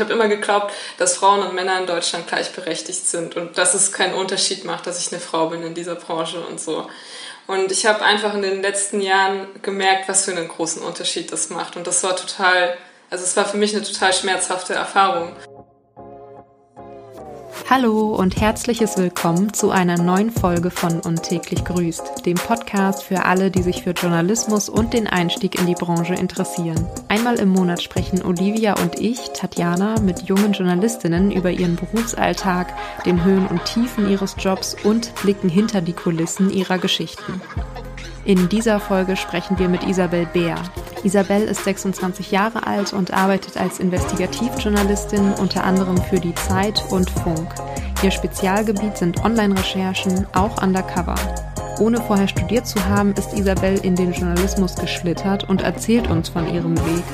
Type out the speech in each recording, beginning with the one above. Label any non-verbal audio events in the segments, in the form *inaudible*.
Ich habe immer geglaubt, dass Frauen und Männer in Deutschland gleichberechtigt sind und dass es keinen Unterschied macht, dass ich eine Frau bin in dieser Branche und so. Und ich habe einfach in den letzten Jahren gemerkt, was für einen großen Unterschied das macht. Und das war total, also es war für mich eine total schmerzhafte Erfahrung. Hallo und herzliches Willkommen zu einer neuen Folge von Untäglich Grüßt, dem Podcast für alle, die sich für Journalismus und den Einstieg in die Branche interessieren. Einmal im Monat sprechen Olivia und ich, Tatjana, mit jungen Journalistinnen über ihren Berufsalltag, den Höhen und Tiefen ihres Jobs und blicken hinter die Kulissen ihrer Geschichten. In dieser Folge sprechen wir mit Isabel Beer. Isabel ist 26 Jahre alt und arbeitet als Investigativjournalistin unter anderem für die Zeit und Funk. Ihr Spezialgebiet sind Online-Recherchen, auch undercover. Ohne vorher studiert zu haben, ist Isabel in den Journalismus geschlittert und erzählt uns von ihrem Weg.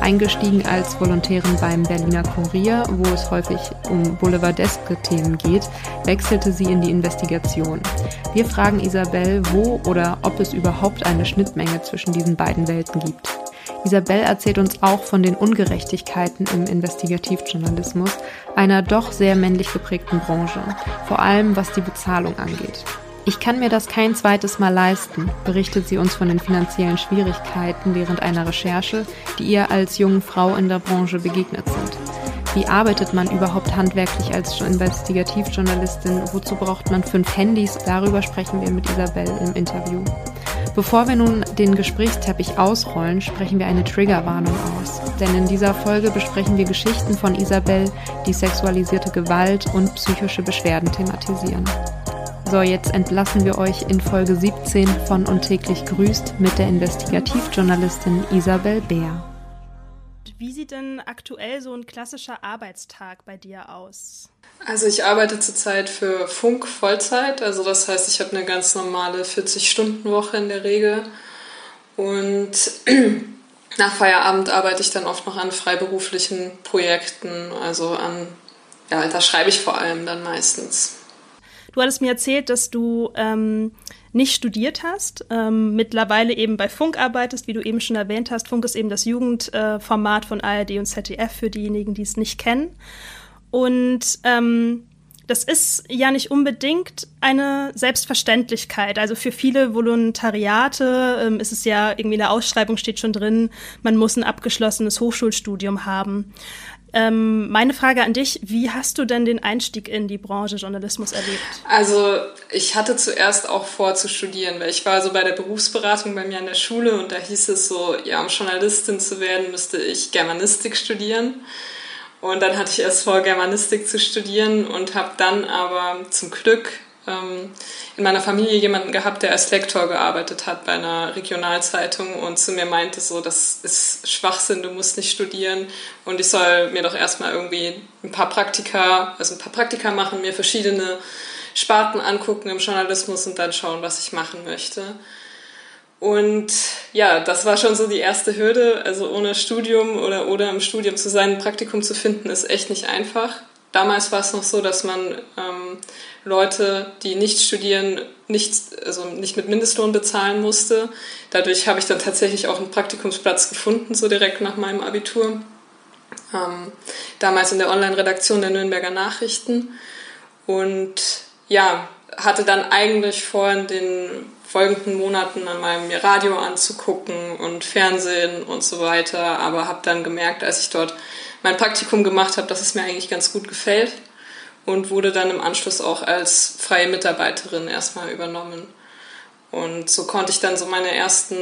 Eingestiegen als Volontärin beim Berliner Kurier, wo es häufig um boulevardeske Themen geht, wechselte sie in die Investigation. Wir fragen Isabel, wo oder ob es überhaupt eine Schnittmenge zwischen diesen beiden Welten gibt. Isabel erzählt uns auch von den Ungerechtigkeiten im Investigativjournalismus, einer doch sehr männlich geprägten Branche, vor allem was die Bezahlung angeht. Ich kann mir das kein zweites Mal leisten, berichtet sie uns von den finanziellen Schwierigkeiten während einer Recherche, die ihr als junge Frau in der Branche begegnet sind. Wie arbeitet man überhaupt handwerklich als Investigativjournalistin? Wozu braucht man fünf Handys? Darüber sprechen wir mit Isabel im Interview. Bevor wir nun den Gesprächsteppich ausrollen, sprechen wir eine Triggerwarnung aus. Denn in dieser Folge besprechen wir Geschichten von Isabel, die sexualisierte Gewalt und psychische Beschwerden thematisieren. So, jetzt entlassen wir euch in Folge 17 von Und täglich grüßt mit der Investigativjournalistin Isabel Bär. Wie sieht denn aktuell so ein klassischer Arbeitstag bei dir aus? Also ich arbeite zurzeit für Funk Vollzeit, also das heißt, ich habe eine ganz normale 40-Stunden-Woche in der Regel und *clears throat* nach Feierabend arbeite ich dann oft noch an freiberuflichen Projekten, also an, ja, da schreibe ich vor allem dann meistens. Du hattest mir erzählt, dass du ähm, nicht studiert hast, ähm, mittlerweile eben bei Funk arbeitest, wie du eben schon erwähnt hast. Funk ist eben das Jugendformat äh, von ARD und ZDF für diejenigen, die es nicht kennen. Und ähm, das ist ja nicht unbedingt eine Selbstverständlichkeit. Also für viele Volontariate ähm, ist es ja irgendwie in der Ausschreibung steht schon drin, man muss ein abgeschlossenes Hochschulstudium haben. Ähm, meine Frage an dich, wie hast du denn den Einstieg in die Branche Journalismus erlebt? Also ich hatte zuerst auch vor zu studieren, weil ich war so bei der Berufsberatung bei mir an der Schule und da hieß es so, ja, um Journalistin zu werden, müsste ich Germanistik studieren. Und dann hatte ich erst vor, Germanistik zu studieren und habe dann aber zum Glück ähm, in meiner Familie jemanden gehabt, der als Lektor gearbeitet hat bei einer Regionalzeitung und zu mir meinte so, das ist Schwachsinn, du musst nicht studieren und ich soll mir doch erstmal irgendwie ein paar Praktika, also ein paar Praktika machen, mir verschiedene Sparten angucken im Journalismus und dann schauen, was ich machen möchte. Und ja, das war schon so die erste Hürde. Also ohne Studium oder, oder im Studium zu sein, ein Praktikum zu finden, ist echt nicht einfach. Damals war es noch so, dass man ähm, Leute, die nicht studieren, nicht, also nicht mit Mindestlohn bezahlen musste. Dadurch habe ich dann tatsächlich auch einen Praktikumsplatz gefunden, so direkt nach meinem Abitur. Ähm, damals in der Online-Redaktion der Nürnberger Nachrichten. Und ja, hatte dann eigentlich vor, in den folgenden Monaten an meinem Radio anzugucken und Fernsehen und so weiter, aber habe dann gemerkt, als ich dort mein Praktikum gemacht habe, dass es mir eigentlich ganz gut gefällt und wurde dann im Anschluss auch als freie Mitarbeiterin erstmal übernommen. Und so konnte ich dann so meine ersten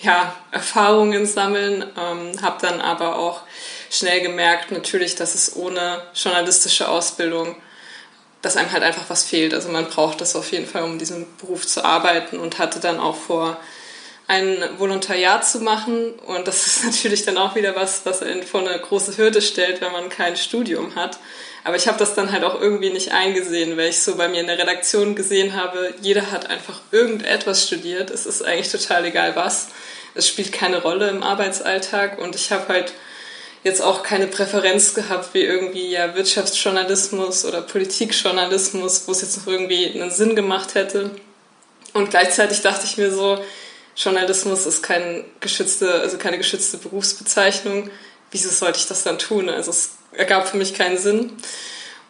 ja, Erfahrungen sammeln, ähm, habe dann aber auch schnell gemerkt, natürlich, dass es ohne journalistische Ausbildung, dass einem halt einfach was fehlt. Also man braucht das auf jeden Fall, um diesen Beruf zu arbeiten und hatte dann auch vor, ein Volontariat zu machen. Und das ist *laughs* natürlich dann auch wieder was, was einen vor eine große Hürde stellt, wenn man kein Studium hat. Aber ich habe das dann halt auch irgendwie nicht eingesehen, weil ich so bei mir in der Redaktion gesehen habe, jeder hat einfach irgendetwas studiert. Es ist eigentlich total egal was. Es spielt keine Rolle im Arbeitsalltag und ich habe halt jetzt auch keine Präferenz gehabt wie irgendwie ja Wirtschaftsjournalismus oder Politikjournalismus, wo es jetzt noch irgendwie einen Sinn gemacht hätte. Und gleichzeitig dachte ich mir so, Journalismus ist kein geschützte, also keine geschützte Berufsbezeichnung. Wieso sollte ich das dann tun? Also es ergab für mich keinen Sinn.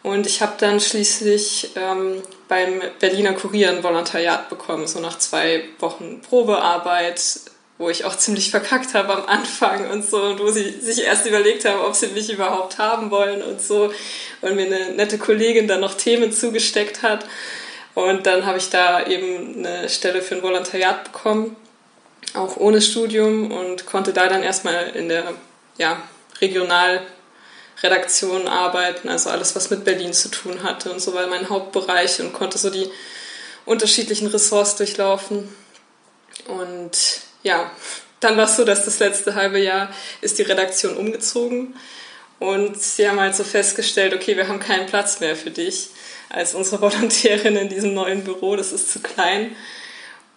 Und ich habe dann schließlich ähm, beim Berliner Kurier ein Volontariat bekommen, so nach zwei Wochen Probearbeit, wo ich auch ziemlich verkackt habe am Anfang und so, und wo sie sich erst überlegt haben, ob sie mich überhaupt haben wollen und so. Und mir eine nette Kollegin dann noch Themen zugesteckt hat. Und dann habe ich da eben eine Stelle für ein Volontariat bekommen, auch ohne Studium und konnte da dann erstmal in der ja, Regionalredaktion arbeiten, also alles, was mit Berlin zu tun hatte und so war mein Hauptbereich und konnte so die unterschiedlichen Ressorts durchlaufen. Und ja, dann war es so, dass das letzte halbe Jahr ist die Redaktion umgezogen und sie haben halt so festgestellt, okay, wir haben keinen Platz mehr für dich als unsere Volontärin in diesem neuen Büro, das ist zu klein.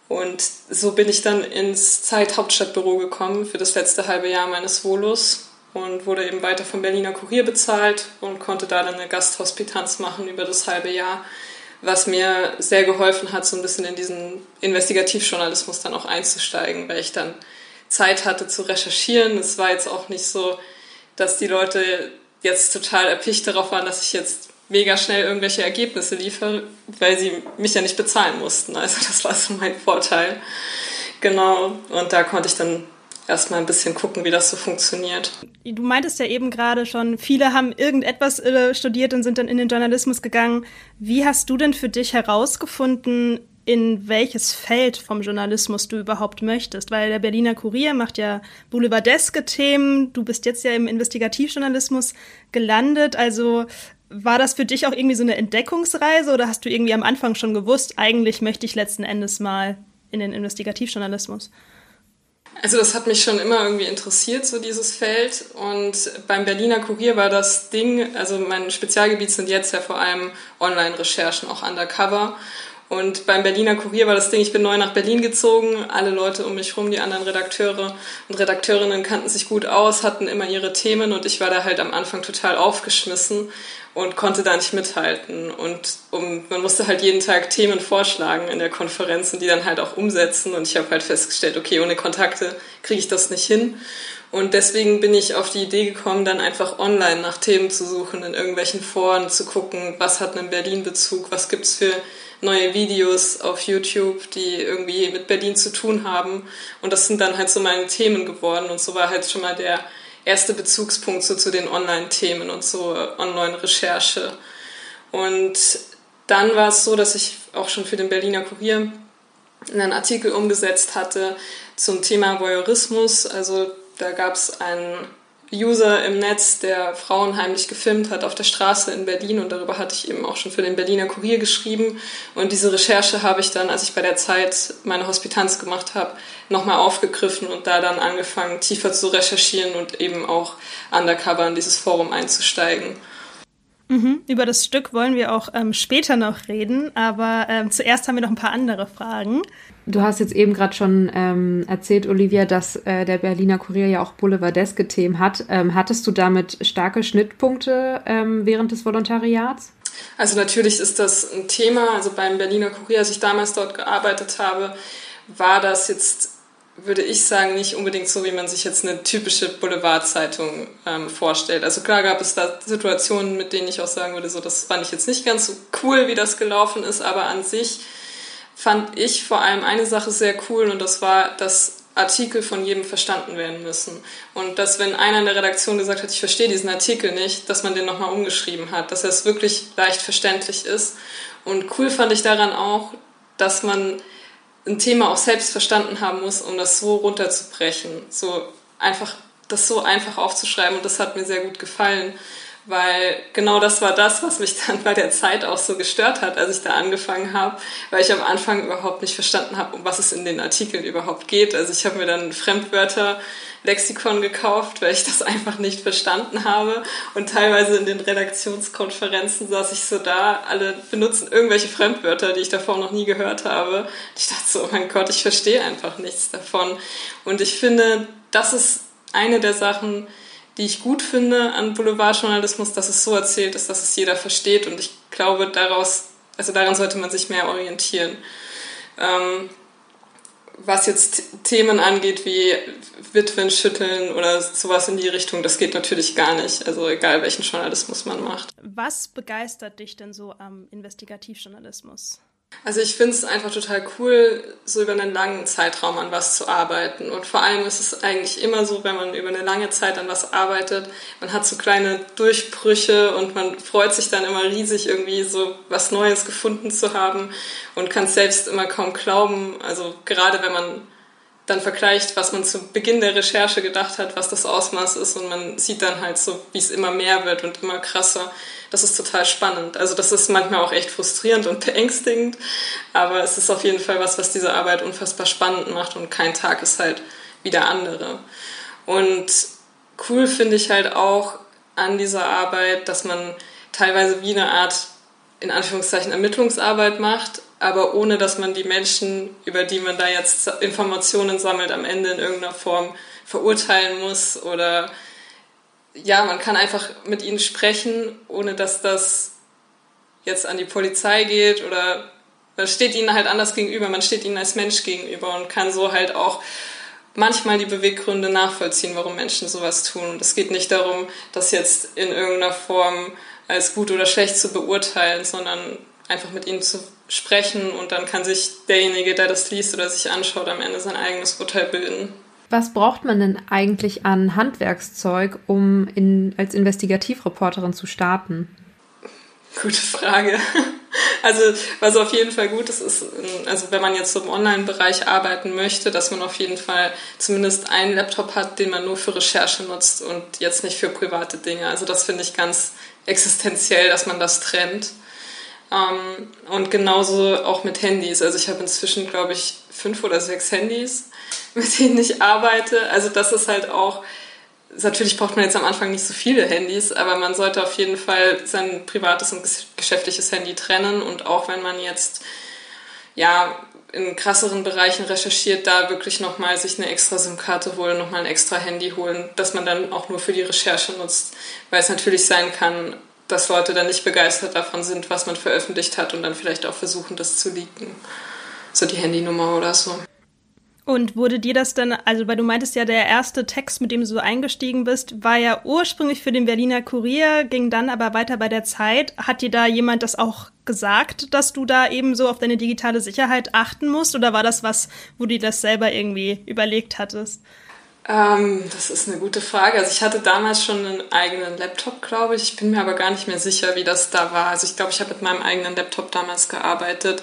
Und so bin ich dann ins Zeit-Hauptstadtbüro gekommen für das letzte halbe Jahr meines Volus und wurde eben weiter vom Berliner Kurier bezahlt und konnte da dann eine Gasthospitanz machen über das halbe Jahr, was mir sehr geholfen hat, so ein bisschen in diesen Investigativjournalismus dann auch einzusteigen, weil ich dann Zeit hatte zu recherchieren. Es war jetzt auch nicht so, dass die Leute jetzt total erpicht darauf waren, dass ich jetzt mega schnell irgendwelche Ergebnisse liefere, weil sie mich ja nicht bezahlen mussten. Also das war so mein Vorteil. Genau. Und da konnte ich dann erstmal ein bisschen gucken, wie das so funktioniert. Du meintest ja eben gerade schon, viele haben irgendetwas äh, studiert und sind dann in den Journalismus gegangen. Wie hast du denn für dich herausgefunden, in welches Feld vom Journalismus du überhaupt möchtest? Weil der Berliner Kurier macht ja boulevardeske Themen. Du bist jetzt ja im Investigativjournalismus gelandet. Also war das für dich auch irgendwie so eine Entdeckungsreise oder hast du irgendwie am Anfang schon gewusst, eigentlich möchte ich letzten Endes mal in den Investigativjournalismus? Also das hat mich schon immer irgendwie interessiert, so dieses Feld. Und beim Berliner Kurier war das Ding, also mein Spezialgebiet sind jetzt ja vor allem Online-Recherchen, auch undercover. Und beim Berliner Kurier war das Ding, ich bin neu nach Berlin gezogen, alle Leute um mich rum, die anderen Redakteure und Redakteurinnen kannten sich gut aus, hatten immer ihre Themen und ich war da halt am Anfang total aufgeschmissen und konnte da nicht mithalten. Und um, man musste halt jeden Tag Themen vorschlagen in der Konferenz und die dann halt auch umsetzen. Und ich habe halt festgestellt, okay, ohne Kontakte kriege ich das nicht hin. Und deswegen bin ich auf die Idee gekommen, dann einfach online nach Themen zu suchen, in irgendwelchen Foren zu gucken, was hat einen Berlin-Bezug, was gibt's für neue Videos auf YouTube, die irgendwie mit Berlin zu tun haben. Und das sind dann halt so meine Themen geworden. Und so war halt schon mal der erste Bezugspunkt so zu den Online-Themen und so Online-Recherche. Und dann war es so, dass ich auch schon für den Berliner Kurier einen Artikel umgesetzt hatte zum Thema Voyeurismus. Also da gab es einen User im Netz, der Frauen heimlich gefilmt hat auf der Straße in Berlin und darüber hatte ich eben auch schon für den Berliner Kurier geschrieben und diese Recherche habe ich dann, als ich bei der Zeit meine Hospitanz gemacht habe, nochmal aufgegriffen und da dann angefangen tiefer zu recherchieren und eben auch undercover in dieses Forum einzusteigen. Mhm. Über das Stück wollen wir auch ähm, später noch reden, aber ähm, zuerst haben wir noch ein paar andere Fragen. Du hast jetzt eben gerade schon ähm, erzählt, Olivia, dass äh, der Berliner Kurier ja auch boulevardeske Themen hat. Ähm, hattest du damit starke Schnittpunkte ähm, während des Volontariats? Also natürlich ist das ein Thema. Also beim Berliner Kurier, als ich damals dort gearbeitet habe, war das jetzt, würde ich sagen, nicht unbedingt so, wie man sich jetzt eine typische Boulevardzeitung ähm, vorstellt. Also klar gab es da Situationen, mit denen ich auch sagen würde, so das fand ich jetzt nicht ganz so cool, wie das gelaufen ist, aber an sich fand ich vor allem eine Sache sehr cool und das war, dass Artikel von jedem verstanden werden müssen. Und dass, wenn einer in der Redaktion gesagt hat, ich verstehe diesen Artikel nicht, dass man den nochmal umgeschrieben hat, dass es wirklich leicht verständlich ist. Und cool fand ich daran auch, dass man ein Thema auch selbst verstanden haben muss, um das so runterzubrechen. So einfach, das so einfach aufzuschreiben. Und das hat mir sehr gut gefallen weil genau das war das, was mich *laughs* dann bei der Zeit auch so gestört hat, als ich da angefangen habe, weil ich am Anfang überhaupt nicht verstanden habe, um was es in den Artikeln überhaupt geht. Also ich habe mir dann Fremdwörter Lexikon gekauft, weil ich das einfach nicht verstanden habe. Und teilweise in den Redaktionskonferenzen saß ich so da, alle benutzen irgendwelche Fremdwörter, die ich davor noch nie gehört habe. Ich dachte so, oh mein Gott, ich verstehe einfach nichts davon. Und ich finde, das ist eine der Sachen, die ich gut finde an Boulevardjournalismus, dass es so erzählt ist, dass es jeder versteht. Und ich glaube, daraus, also daran sollte man sich mehr orientieren. Ähm, was jetzt Themen angeht wie Witwen schütteln oder sowas in die Richtung, das geht natürlich gar nicht. Also egal, welchen Journalismus man macht. Was begeistert dich denn so am Investigativjournalismus? Also ich finde es einfach total cool, so über einen langen Zeitraum an was zu arbeiten. Und vor allem ist es eigentlich immer so, wenn man über eine lange Zeit an was arbeitet, man hat so kleine Durchbrüche und man freut sich dann immer riesig, irgendwie so was Neues gefunden zu haben und kann selbst immer kaum glauben. Also gerade wenn man dann vergleicht, was man zu Beginn der Recherche gedacht hat, was das Ausmaß ist und man sieht dann halt so, wie es immer mehr wird und immer krasser. Das ist total spannend. Also das ist manchmal auch echt frustrierend und *laughs* beängstigend, aber es ist auf jeden Fall was, was diese Arbeit unfassbar spannend macht und kein Tag ist halt wie der andere. Und cool finde ich halt auch an dieser Arbeit, dass man teilweise wie eine Art in Anführungszeichen Ermittlungsarbeit macht, aber ohne dass man die Menschen, über die man da jetzt Informationen sammelt, am Ende in irgendeiner Form verurteilen muss oder ja, man kann einfach mit ihnen sprechen, ohne dass das jetzt an die Polizei geht oder man steht ihnen halt anders gegenüber, man steht ihnen als Mensch gegenüber und kann so halt auch manchmal die Beweggründe nachvollziehen, warum Menschen sowas tun. Und es geht nicht darum, das jetzt in irgendeiner Form als gut oder schlecht zu beurteilen, sondern einfach mit ihnen zu sprechen und dann kann sich derjenige, der das liest oder sich anschaut, am Ende sein eigenes Urteil bilden. Was braucht man denn eigentlich an Handwerkszeug, um in, als Investigativreporterin zu starten? Gute Frage. *laughs* Also was auf jeden Fall gut ist, ist, also wenn man jetzt im Online-Bereich arbeiten möchte, dass man auf jeden Fall zumindest einen Laptop hat, den man nur für Recherche nutzt und jetzt nicht für private Dinge. Also das finde ich ganz existenziell, dass man das trennt. Ähm, und genauso auch mit Handys. Also ich habe inzwischen, glaube ich, fünf oder sechs Handys, *laughs* mit denen ich arbeite. Also das ist halt auch, natürlich braucht man jetzt am Anfang nicht so viele Handys, aber man sollte auf jeden Fall sein privates und geschäftliches Handy trennen. Und auch wenn man jetzt, ja, in krasseren Bereichen recherchiert, da wirklich nochmal sich eine extra SIM-Karte holen, nochmal ein extra Handy holen, das man dann auch nur für die Recherche nutzt. Weil es natürlich sein kann, dass Leute dann nicht begeistert davon sind, was man veröffentlicht hat und dann vielleicht auch versuchen, das zu leaken. So die Handynummer oder so. Und wurde dir das dann, also weil du meintest ja, der erste Text, mit dem du so eingestiegen bist, war ja ursprünglich für den Berliner Kurier, ging dann aber weiter bei der Zeit. Hat dir da jemand das auch gesagt, dass du da eben so auf deine digitale Sicherheit achten musst? Oder war das was, wo du dir das selber irgendwie überlegt hattest? Ähm, das ist eine gute Frage. Also ich hatte damals schon einen eigenen Laptop, glaube ich. Ich bin mir aber gar nicht mehr sicher, wie das da war. Also ich glaube, ich habe mit meinem eigenen Laptop damals gearbeitet.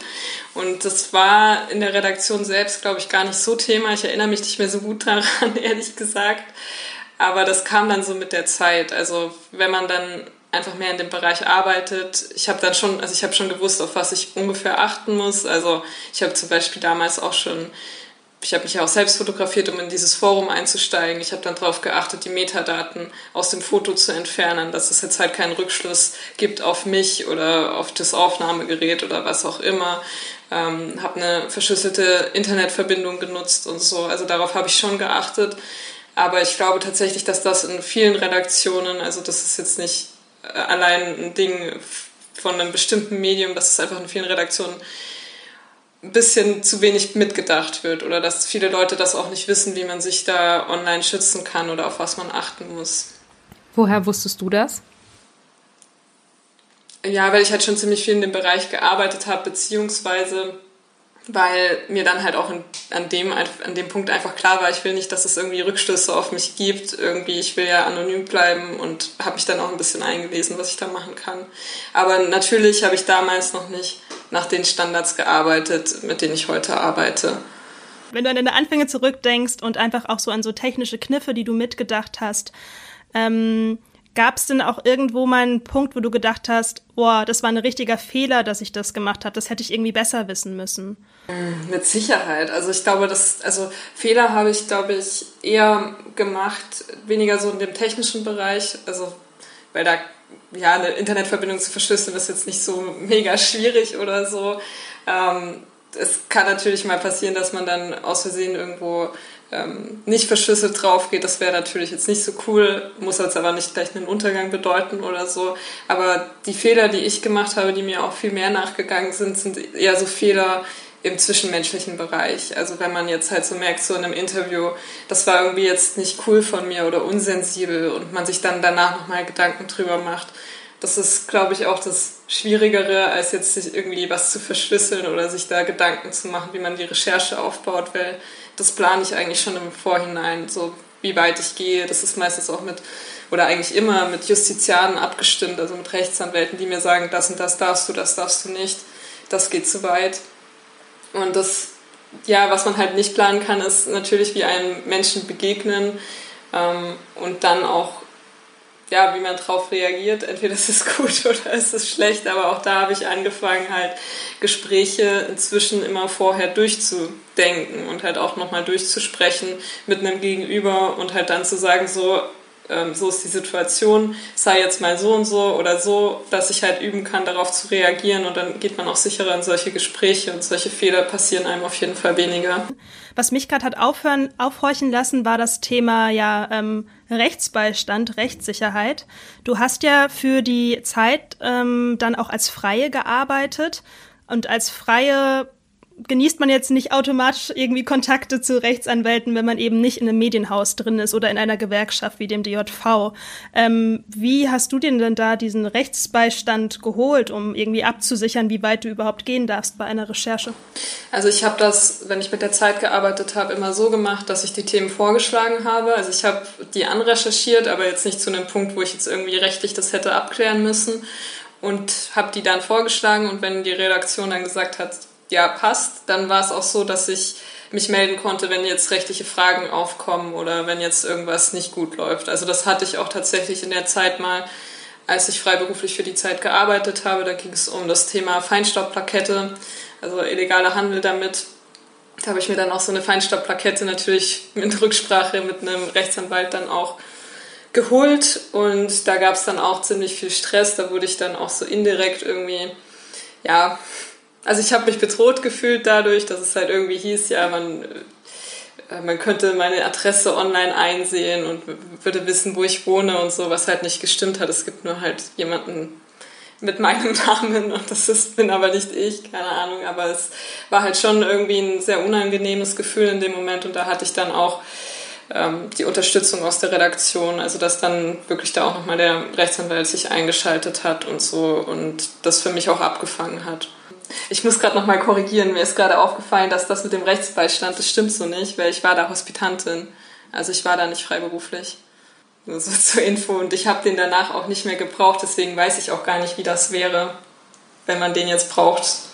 Und das war in der Redaktion selbst, glaube ich, gar nicht so Thema. Ich erinnere mich nicht mehr so gut daran, *laughs* ehrlich gesagt. Aber das kam dann so mit der Zeit. Also wenn man dann einfach mehr in dem Bereich arbeitet. Ich habe dann schon, also ich habe schon gewusst, auf was ich ungefähr achten muss. Also ich habe zum Beispiel damals auch schon ich habe mich ja auch selbst fotografiert, um in dieses Forum einzusteigen. Ich habe dann darauf geachtet, die Metadaten aus dem Foto zu entfernen, dass es jetzt halt keinen Rückschluss gibt auf mich oder auf das Aufnahmegerät oder was auch immer. Ähm, habe eine verschlüsselte Internetverbindung genutzt und so. Also darauf habe ich schon geachtet. Aber ich glaube tatsächlich, dass das in vielen Redaktionen, also das ist jetzt nicht äh, allein ein Ding von einem bestimmten Medium, das ist einfach in vielen Redaktionen ein bisschen zu wenig mitgedacht wird oder dass viele Leute das auch nicht wissen, wie man sich da online schützen kann oder auf was man achten muss. Woher wusstest du das? Ja, weil ich halt schon ziemlich viel in dem Bereich gearbeitet habe, beziehungsweise weil mir dann halt auch in, an, dem, an dem Punkt einfach klar war, ich will nicht, dass es irgendwie Rückstöße auf mich gibt. Irgendwie, ich will ja anonym bleiben und habe mich dann auch ein bisschen eingelesen, was ich da machen kann. Aber natürlich habe ich damals noch nicht nach den Standards gearbeitet, mit denen ich heute arbeite. Wenn du an deine Anfänge zurückdenkst und einfach auch so an so technische Kniffe, die du mitgedacht hast, ähm, Gab es denn auch irgendwo mal einen Punkt, wo du gedacht hast, boah, das war ein richtiger Fehler, dass ich das gemacht habe, das hätte ich irgendwie besser wissen müssen? Mit Sicherheit. Also ich glaube, dass, also Fehler habe ich, glaube ich, eher gemacht, weniger so in dem technischen Bereich, also weil da ja eine Internetverbindung zu verschlüsseln ist jetzt nicht so mega schwierig oder so. Ähm, es kann natürlich mal passieren, dass man dann aus Versehen irgendwo ähm, nicht verschlüsselt drauf geht. Das wäre natürlich jetzt nicht so cool, muss jetzt aber nicht gleich einen Untergang bedeuten oder so. Aber die Fehler, die ich gemacht habe, die mir auch viel mehr nachgegangen sind, sind eher so Fehler, im zwischenmenschlichen Bereich. Also wenn man jetzt halt so merkt, so in einem Interview, das war irgendwie jetzt nicht cool von mir oder unsensibel und man sich dann danach nochmal Gedanken drüber macht. Das ist, glaube ich, auch das Schwierigere, als jetzt sich irgendwie was zu verschlüsseln oder sich da Gedanken zu machen, wie man die Recherche aufbaut, weil das plane ich eigentlich schon im Vorhinein, so wie weit ich gehe. Das ist meistens auch mit, oder eigentlich immer mit Justizianen abgestimmt, also mit Rechtsanwälten, die mir sagen, das und das darfst du, das darfst du nicht, das geht zu weit. Und das, ja, was man halt nicht planen kann, ist natürlich wie einem Menschen begegnen ähm, und dann auch, ja, wie man drauf reagiert. Entweder ist es gut *laughs* oder ist es schlecht, aber auch da habe ich angefangen, halt Gespräche inzwischen immer vorher durchzudenken und halt auch nochmal durchzusprechen mit einem Gegenüber und halt dann zu sagen, so, ähm, so ist die Situation, sei jetzt mal so und so oder so, dass ich halt üben kann, darauf zu reagieren und dann geht man auch sicherer in solche Gespräche und solche Fehler passieren einem auf jeden Fall weniger. Was mich gerade hat aufhören, aufhorchen lassen, war das Thema ja ähm, Rechtsbeistand, Rechtssicherheit. Du hast ja für die Zeit ähm, dann auch als Freie gearbeitet und als Freie genießt man jetzt nicht automatisch irgendwie Kontakte zu Rechtsanwälten, wenn man eben nicht in einem Medienhaus drin ist oder in einer Gewerkschaft wie dem DJV. Ähm, wie hast du denn denn da diesen Rechtsbeistand geholt, um irgendwie abzusichern, wie weit du überhaupt gehen darfst bei einer Recherche? Also ich habe das, wenn ich mit der Zeit gearbeitet habe, immer so gemacht, dass ich die Themen vorgeschlagen habe. Also ich habe die anrecherchiert, aber jetzt nicht zu einem Punkt, wo ich jetzt irgendwie rechtlich das hätte abklären müssen und habe die dann vorgeschlagen und wenn die Redaktion dann gesagt hat, ja, passt, dann war es auch so, dass ich mich melden konnte, wenn jetzt rechtliche Fragen aufkommen oder wenn jetzt irgendwas nicht gut läuft. Also das hatte ich auch tatsächlich in der Zeit mal, als ich freiberuflich für die Zeit gearbeitet habe. Da ging es um das Thema Feinstaubplakette, also illegaler Handel damit. Da habe ich mir dann auch so eine Feinstaubplakette natürlich mit Rücksprache mit einem Rechtsanwalt dann auch geholt und da gab es dann auch ziemlich viel Stress. Da wurde ich dann auch so indirekt irgendwie, ja, also ich habe mich bedroht gefühlt dadurch, dass es halt irgendwie hieß, ja, man, äh, man könnte meine Adresse online einsehen und würde wissen, wo ich wohne und so, was halt nicht gestimmt hat. Es gibt nur halt jemanden mit meinem *laughs* Namen und das ist, bin aber nicht ich, keine Ahnung, aber es war halt schon irgendwie ein sehr unangenehmes Gefühl in dem Moment und da hatte ich dann auch ähm, die Unterstützung aus der Redaktion, also dass dann wirklich da auch nochmal der Rechtsanwalt sich eingeschaltet hat und so und das für mich auch abgefangen hat. Ich muss gerade nochmal korrigieren. Mir ist gerade aufgefallen, dass das mit dem Rechtsbeistand, das stimmt so nicht, weil ich war da Hospitantin. Also ich war da nicht freiberuflich. Nur so zur Info. Und ich habe den danach auch nicht mehr gebraucht. Deswegen weiß ich auch gar nicht, wie das wäre, wenn man den jetzt braucht.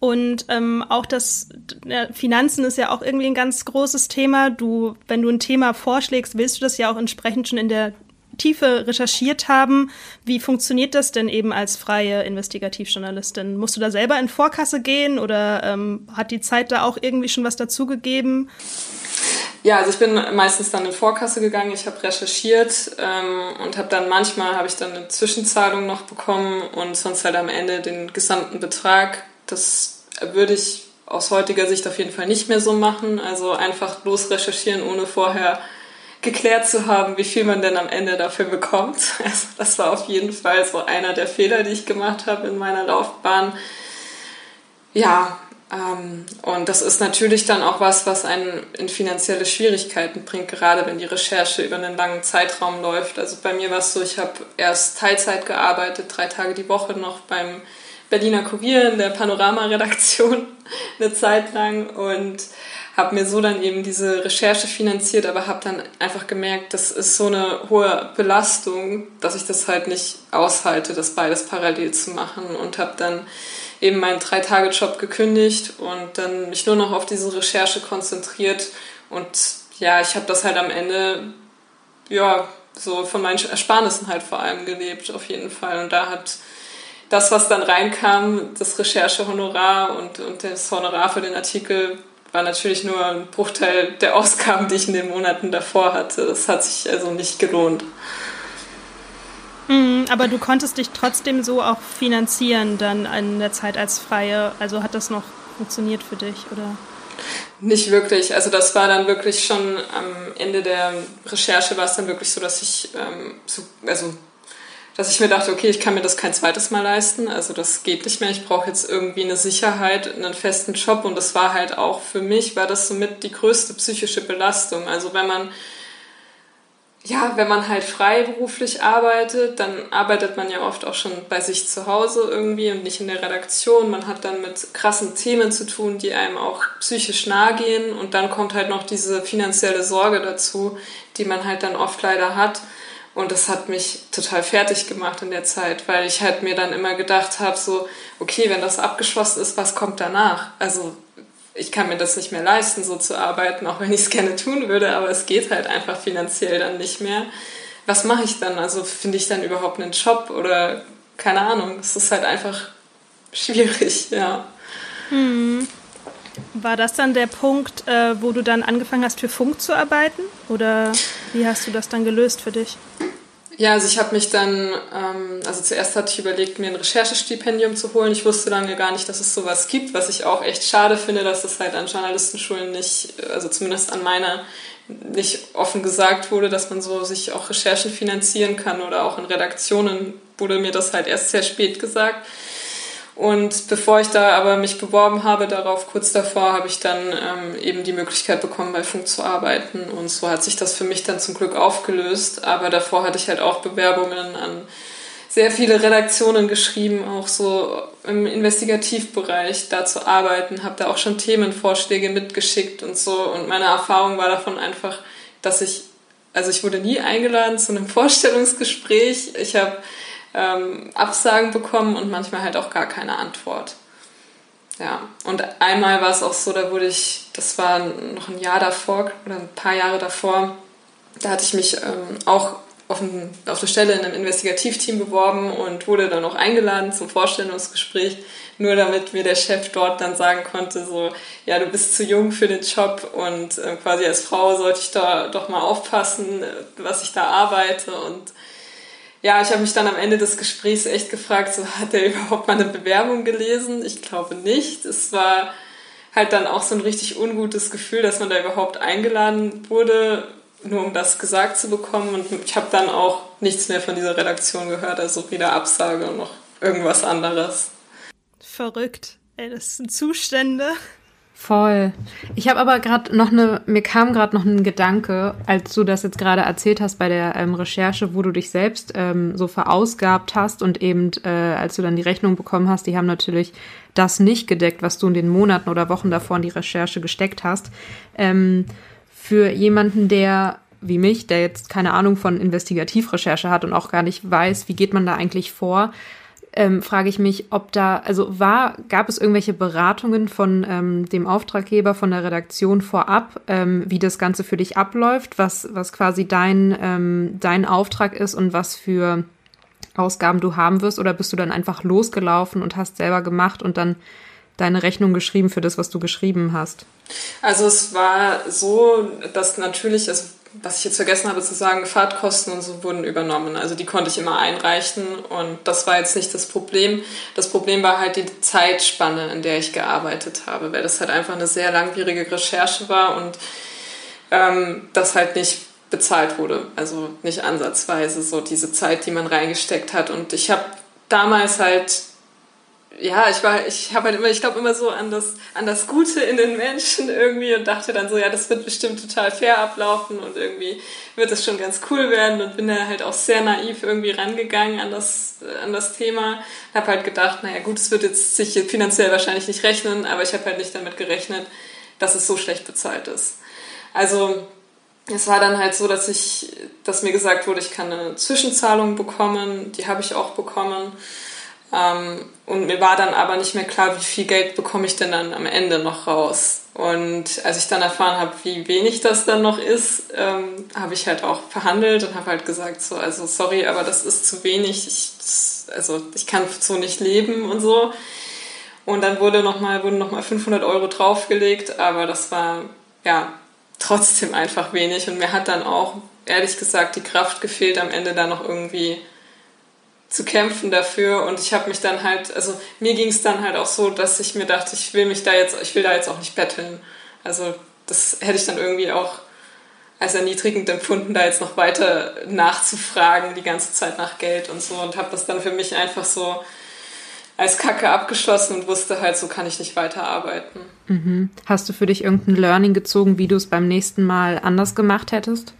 Und ähm, auch das ja, Finanzen ist ja auch irgendwie ein ganz großes Thema. Du, wenn du ein Thema vorschlägst, willst du das ja auch entsprechend schon in der Tiefe recherchiert haben. Wie funktioniert das denn eben als freie Investigativjournalistin? Musst du da selber in Vorkasse gehen oder ähm, hat die Zeit da auch irgendwie schon was dazugegeben? Ja, also ich bin meistens dann in Vorkasse gegangen. Ich habe recherchiert ähm, und habe dann manchmal habe ich dann eine Zwischenzahlung noch bekommen und sonst halt am Ende den gesamten Betrag. Das würde ich aus heutiger Sicht auf jeden Fall nicht mehr so machen. Also einfach los recherchieren, ohne vorher geklärt zu haben, wie viel man denn am Ende dafür bekommt. *laughs* Also das war auf jeden Fall so einer der Fehler, die ich gemacht habe in meiner Laufbahn. Ja, ähm, und das ist natürlich dann auch was, was einen in finanzielle Schwierigkeiten bringt, gerade wenn die Recherche über einen langen Zeitraum läuft. Also bei mir war es so, ich habe erst Teilzeit gearbeitet, drei Tage die Woche noch beim Berliner Kurier in der Panorama-Redaktion *laughs* eine Zeit lang und habe mir so dann eben diese Recherche finanziert, aber habe dann einfach gemerkt, das ist so eine hohe Belastung, dass ich das halt nicht aushalte, das beides parallel zu machen und habe dann eben meinen Drei-Tage-Job gekündigt und dann mich nur noch auf diese Recherche konzentriert und ja, ich habe das halt am Ende ja so von meinen Ersparnissen halt vor allem gelebt auf jeden Fall. Und da hat das, was dann reinkam, das Recherchehonorar und, und das Honorar für den Artikel war natürlich nur ein Bruchteil der Ausgaben, die ich in den Monaten davor hatte. Das hat sich also nicht gelohnt. Mhm, aber du konntest dich trotzdem so auch finanzieren dann in der Zeit als Freie. Also hat das noch funktioniert für dich, oder? Nicht wirklich. Also das war dann wirklich schon am Ende der Recherche war es dann wirklich so, dass ich ähm, so, also dass ich mir dachte, okay, ich kann mir das kein zweites Mal leisten, also das geht nicht mehr, ich brauche jetzt irgendwie eine Sicherheit, einen festen Job und das war halt auch für mich, war das somit die größte psychische Belastung. Also wenn man ja, wenn man halt freiberuflich arbeitet, dann arbeitet man ja oft auch schon bei sich zu Hause irgendwie und nicht in der Redaktion. Man hat dann mit krassen Themen zu tun, die einem auch psychisch nahe gehen. Und dann kommt halt noch diese finanzielle Sorge dazu, die man halt dann oft leider hat. Und das hat mich total fertig gemacht in der Zeit, weil ich halt mir dann immer gedacht habe, so, okay, wenn das abgeschlossen ist, was kommt danach? Also ich kann mir das nicht mehr leisten, so zu arbeiten, auch wenn ich es gerne tun würde, aber es geht halt einfach finanziell dann nicht mehr. Was mache ich dann? Also finde ich dann überhaupt einen Job oder keine Ahnung. Es ist halt einfach schwierig, *laughs* ja. Hm. War das dann der Punkt, äh, wo du dann angefangen hast, für Funk zu arbeiten? Oder wie hast du das dann gelöst für dich? Ja, also ich habe mich dann, ähm, also zuerst hatte ich überlegt, mir ein Recherchestipendium zu holen. Ich wusste lange gar nicht, dass es sowas gibt, was ich auch echt schade finde, dass das halt an Journalistenschulen nicht, also zumindest an meiner, nicht offen gesagt wurde, dass man so sich auch Recherchen finanzieren kann oder auch in Redaktionen wurde mir das halt erst sehr spät gesagt. Und bevor ich da aber mich beworben habe darauf, kurz davor, habe ich dann ähm, eben die Möglichkeit bekommen, bei Funk zu arbeiten. Und so hat sich das für mich dann zum Glück aufgelöst. Aber davor hatte ich halt auch Bewerbungen an sehr viele Redaktionen geschrieben, auch so im Investigativbereich da zu arbeiten, habe da auch schon Themenvorschläge mitgeschickt und so. Und meine Erfahrung war davon einfach, dass ich, also ich wurde nie eingeladen zu einem *laughs* Vorstellungsgespräch. Ich habe ähm, Absagen bekommen und manchmal halt auch gar keine Antwort. Ja, und einmal war es auch so, da wurde ich, das war noch ein Jahr davor oder ein paar Jahre davor, da hatte ich mich ähm, auch auf, ein, auf eine Stelle in einem Investigativteam beworben und wurde dann auch eingeladen zum Vorstellungsgespräch, nur damit mir der Chef dort dann sagen konnte, so, ja, du bist zu jung für den Job und äh, quasi als Frau sollte ich da doch mal aufpassen, was ich da arbeite und ja, ich habe mich dann am Ende des Gesprächs echt gefragt, so hat er überhaupt meine Bewerbung gelesen? Ich glaube nicht. Es war halt dann auch so ein richtig ungutes Gefühl, dass man da überhaupt eingeladen wurde, nur um das gesagt zu bekommen. Und ich habe dann auch nichts mehr von dieser Redaktion gehört, also weder Absage noch irgendwas anderes. Verrückt. Ey, das sind Zustände. Voll. Ich habe aber gerade noch eine, mir kam gerade noch ein Gedanke, als du das jetzt gerade erzählt hast bei der ähm, Recherche, wo du dich selbst ähm, so verausgabt hast und eben, äh, als du dann die Rechnung bekommen hast, die haben natürlich das nicht gedeckt, was du in den Monaten oder Wochen davor in die Recherche gesteckt hast. Ähm, für jemanden, der wie mich, der jetzt keine Ahnung von Investigativrecherche hat und auch gar nicht weiß, wie geht man da eigentlich vor, ähm, frage ich mich, ob da, also war, gab es irgendwelche Beratungen von ähm, dem Auftraggeber, von der Redaktion vorab, ähm, wie das Ganze für dich abläuft, was, was quasi dein, ähm, dein Auftrag ist und was für Ausgaben du haben wirst? Oder bist du dann einfach losgelaufen und hast selber gemacht und dann deine Rechnung geschrieben für das, was du geschrieben hast? Also es war so, dass natürlich, also was ich jetzt vergessen habe zu sagen, Fahrtkosten und so wurden übernommen. Also die konnte ich immer einreichen und das war jetzt nicht das Problem. Das Problem war halt die Zeitspanne, in der ich gearbeitet habe, weil das halt einfach eine sehr langwierige Recherche war und ähm, das halt nicht bezahlt wurde. Also nicht ansatzweise so diese Zeit, die man reingesteckt hat. Und ich habe damals halt ja, ich war, ich habe halt immer, ich glaube immer so an das, an das Gute in den Menschen irgendwie und dachte dann so, ja, das wird bestimmt total fair ablaufen und irgendwie wird das schon ganz cool werden und bin da halt auch sehr naiv irgendwie rangegangen an das, an das Thema. Habe halt gedacht, naja gut, es wird jetzt sich finanziell wahrscheinlich nicht rechnen, aber ich habe halt nicht damit gerechnet, dass es so schlecht bezahlt ist. Also es war dann halt so, dass ich, dass mir gesagt wurde, ich kann eine Zwischenzahlung bekommen, die habe ich auch bekommen. Ähm, und mir war dann aber nicht mehr klar, wie viel Geld bekomme ich denn dann am Ende noch raus. Und als ich dann erfahren habe, wie wenig das dann noch ist, ähm, habe ich halt auch verhandelt und habe halt gesagt, so, also sorry, aber das ist zu wenig. Ich, also ich kann so nicht leben und so. Und dann wurde noch mal, wurden nochmal 500 Euro draufgelegt, aber das war ja trotzdem einfach wenig. Und mir hat dann auch, ehrlich gesagt, die Kraft gefehlt, am Ende da noch irgendwie zu kämpfen dafür und ich habe mich dann halt, also mir ging es dann halt auch so, dass ich mir dachte, ich will mich da jetzt, ich will da jetzt auch nicht betteln. Also das hätte ich dann irgendwie auch als erniedrigend empfunden, da jetzt noch weiter nachzufragen, die ganze Zeit nach Geld und so und habe das dann für mich einfach so als Kacke abgeschlossen und wusste halt, so kann ich nicht weiterarbeiten. Mhm. Hast du für dich irgendein Learning gezogen, wie du es beim nächsten Mal anders gemacht hättest?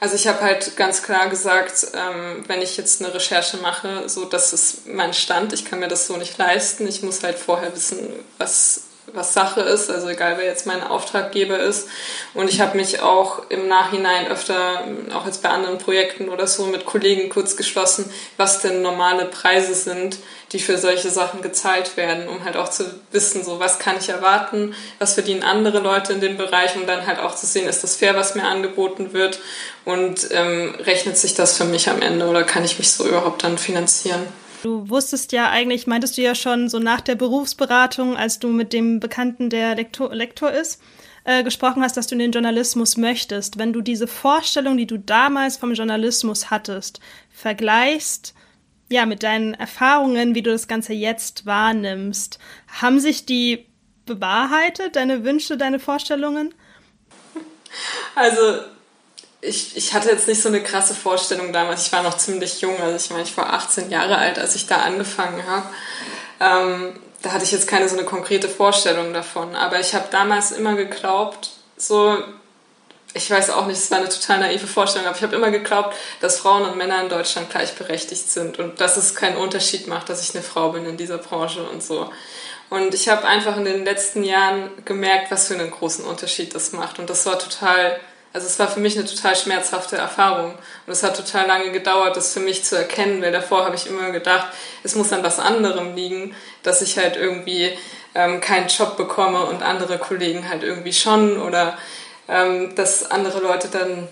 Also ich habe halt ganz klar gesagt, ähm, wenn ich jetzt eine Recherche mache, so das ist mein Stand, ich kann mir das so nicht leisten. Ich muss halt vorher wissen, was was Sache ist, also egal wer jetzt mein Auftraggeber ist. Und ich habe mich auch im Nachhinein öfter, auch jetzt bei anderen Projekten oder so, mit Kollegen kurz geschlossen, was denn normale Preise sind, die für solche Sachen gezahlt werden, um halt auch zu wissen, so was kann ich erwarten, was verdienen andere Leute in dem Bereich, um dann halt auch zu sehen, ist das fair, was mir angeboten wird und ähm, rechnet sich das für mich am Ende oder kann ich mich so überhaupt dann finanzieren. Du wusstest ja eigentlich, meintest du ja schon so nach der Berufsberatung, als du mit dem Bekannten, der Lektor, Lektor ist, äh, gesprochen hast, dass du in den Journalismus möchtest. Wenn du diese Vorstellung, die du damals vom Journalismus hattest, vergleichst, ja, mit deinen Erfahrungen, wie du das Ganze jetzt wahrnimmst, haben sich die bewahrheitet, deine Wünsche, deine Vorstellungen? Also ich, ich hatte jetzt nicht so eine krasse Vorstellung damals. Ich war noch ziemlich jung. Also ich meine, ich war 18 Jahre alt, als ich da angefangen habe. Ähm, da hatte ich jetzt keine so eine konkrete Vorstellung davon. Aber ich habe damals immer geglaubt, so, ich weiß auch nicht, es war eine total naive Vorstellung, aber ich habe immer geglaubt, dass Frauen und Männer in Deutschland gleichberechtigt sind und dass es keinen Unterschied macht, dass ich eine Frau bin in dieser Branche und so. Und ich habe einfach in den letzten Jahren gemerkt, was für einen großen Unterschied das macht. Und das war total also es war für mich eine total schmerzhafte Erfahrung und es hat total lange gedauert, das für mich zu erkennen, weil davor habe ich immer gedacht, es muss an was anderem liegen, dass ich halt irgendwie ähm, keinen Job bekomme und andere Kollegen halt irgendwie schon oder ähm, dass andere Leute dann